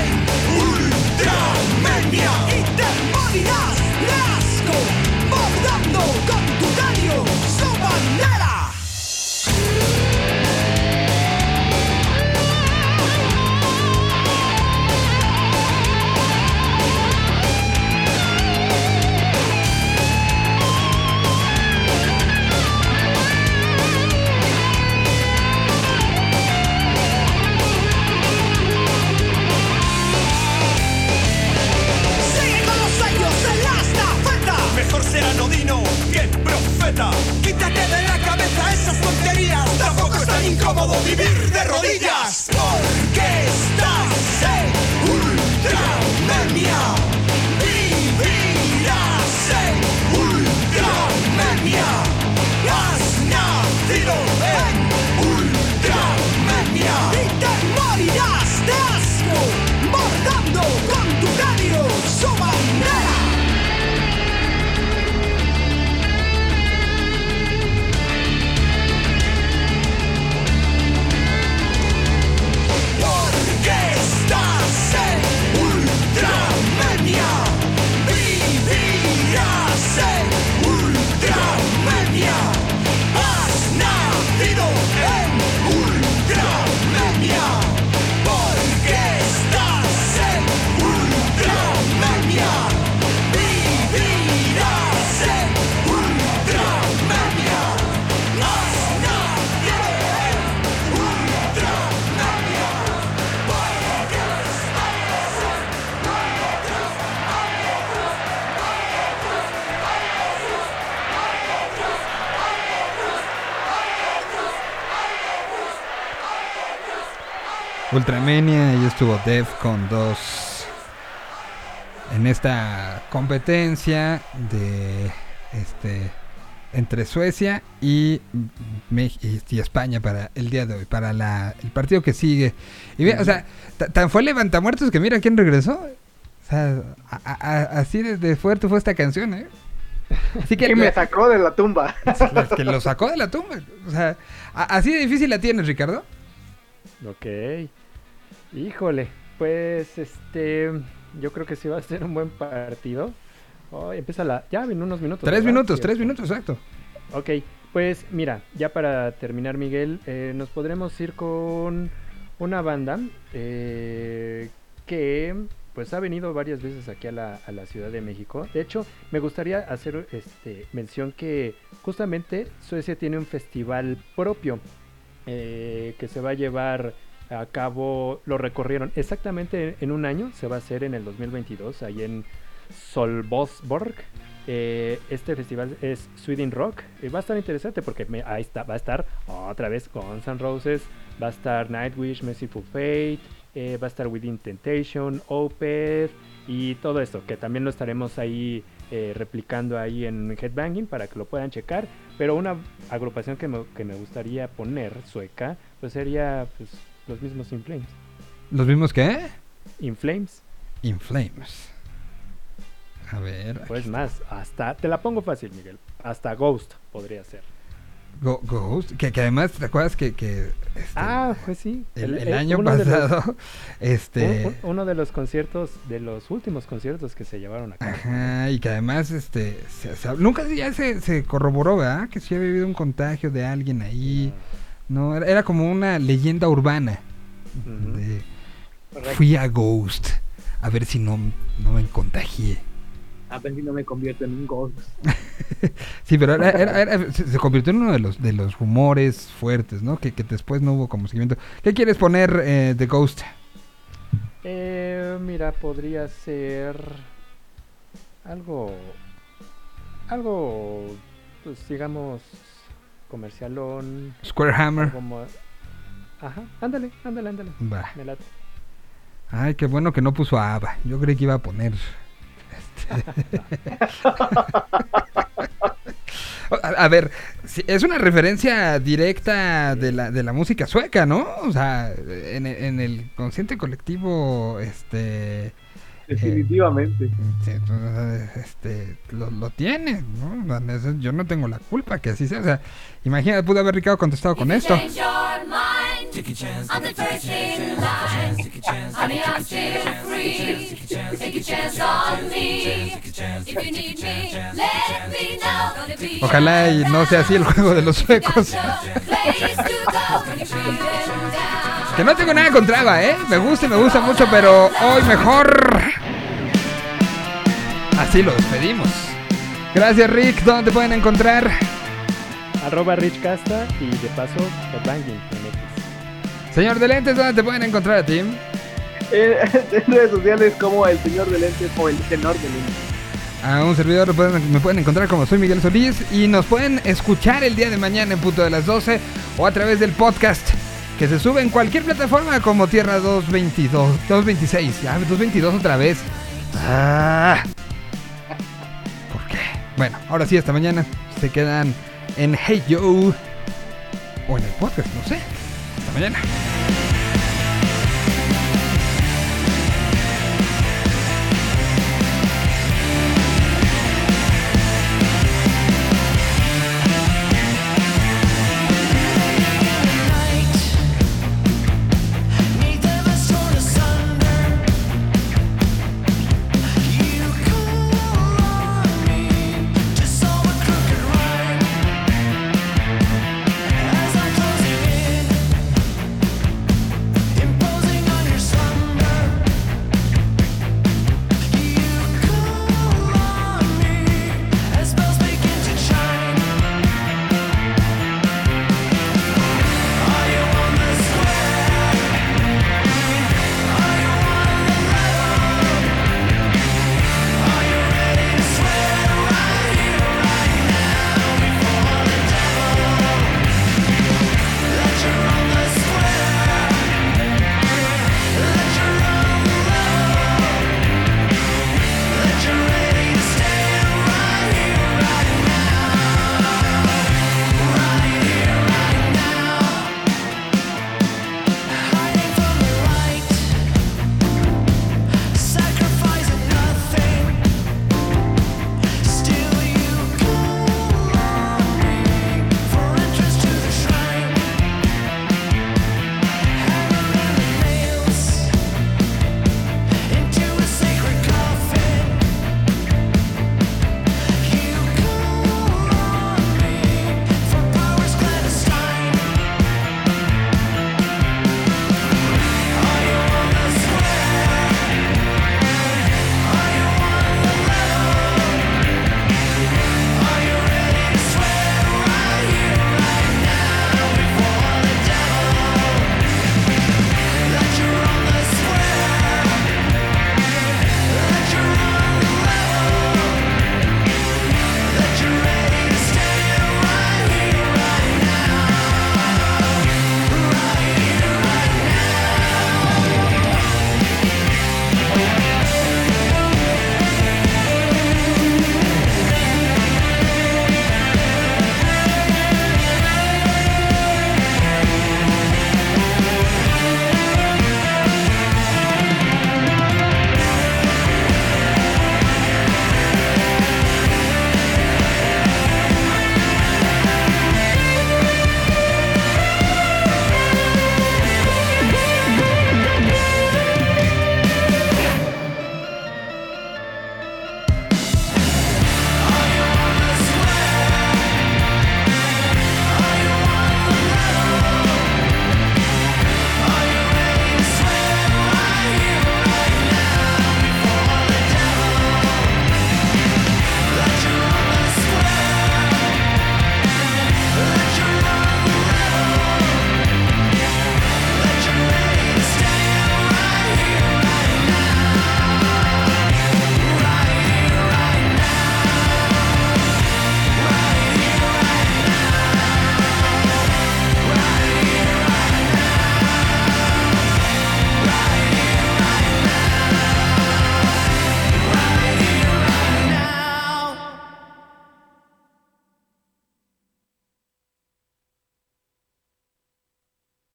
Ultramania y estuvo Def con 2 en esta competencia de este entre Suecia y, y- España para el día de hoy, para la, el partido que sigue. Y ve, o sea, ta- tan fue levantamuertos que mira quién regresó. O sea, a- a- a- así de, de fuerte fue esta canción, ¿eh? Así que Que me sacó de la tumba. es que lo sacó de la tumba. O sea, a- así de difícil la tienes, Ricardo. Ok. Híjole, pues este. Yo creo que sí va a ser un buen partido. Oh, empieza la. Ya en unos minutos. Tres ¿verdad? minutos, Sí, tres minutos, exacto. Ok, pues mira, ya para terminar, Miguel, eh, nos podremos ir con una banda eh, que pues ha venido varias veces aquí a la, a la Ciudad de México. De hecho, me gustaría hacer este, mención que justamente Suecia tiene un festival propio eh, que se va a llevar a cabo, lo recorrieron exactamente en un año, se va a hacer en el 2022, ahí en Solvosborg. Eh, este festival es Sweden Rock. Eh, va a estar interesante porque ahí va a estar otra vez Guns N' Roses, va a estar Nightwish, Merciful Fate, eh, va a estar Within Temptation, Opeth y todo esto, que también lo estaremos ahí eh, replicando ahí en Headbanging para que lo puedan checar. Pero una agrupación que me, que me gustaría poner, sueca, pues sería pues, los mismos In Flames. ¿Los vimos qué? In Flames, In Flames. A ver. pues más, hasta, te la pongo fácil, Miguel, hasta Ghost podría ser. Go- Ghost. Que, que además, ¿te acuerdas que, que, este, Ah, pues sí. el, el el- año los- pasado, este... Un- un- uno de los conciertos, de los últimos conciertos que se llevaron a cabo. Ajá, y que además, este, se- se- nunca ya se, se corroboró, ¿verdad? Que sí había habido un contagio de alguien ahí. No, era, era como una leyenda urbana. De, fui a Ghost, a ver si no, no me contagié. A ver si no me convierto en un ghost. Sí, pero era- era- era- se, se convirtió en uno de los, de los rumores fuertes, ¿no? Que, que después no hubo como seguimiento. ¿Qué quieres poner eh, de Ghost? Eh, mira, podría ser algo, algo, pues digamos, comercialón. Square Hammer. algo mo- Ajá, ándale, ándale, ándale. Me late. Ay, qué bueno que no puso a Ava. Yo creí que iba a poner. este. a, a ver, es una referencia directa de la, de la música sueca, ¿no? O sea, en, en el consciente colectivo, este. Definitivamente. Sí, entonces, este, lo, lo tiene, ¿no? Yo no tengo la culpa que así sea. O sea, imagínate, pudo haber Ricardo contestado con esto. Ojalá y no sea así el juego de los suecos. Que no tengo nada contra Ava, ¿eh? Me gusta y me gusta mucho, pero hoy mejor. Así lo despedimos. Gracias, Rick. ¿Dónde te pueden encontrar? Arroba Rich Casta y de paso, Headbanging MX. Señor de lentes, ¿dónde te pueden encontrar a ti? En, en redes sociales como el señor de lentes o el tenor de lentes. A un servidor lo pueden- me pueden encontrar como soy Miguel Solís y nos pueden escuchar el día de mañana en punto de las 12 o a través del podcast que se sube en cualquier plataforma como Tierra 222, 226, ya 222 otra vez. Ah. Bueno, ahora sí, hasta mañana. Se quedan en Hey Yo o en el podcast, no sé. Hasta mañana.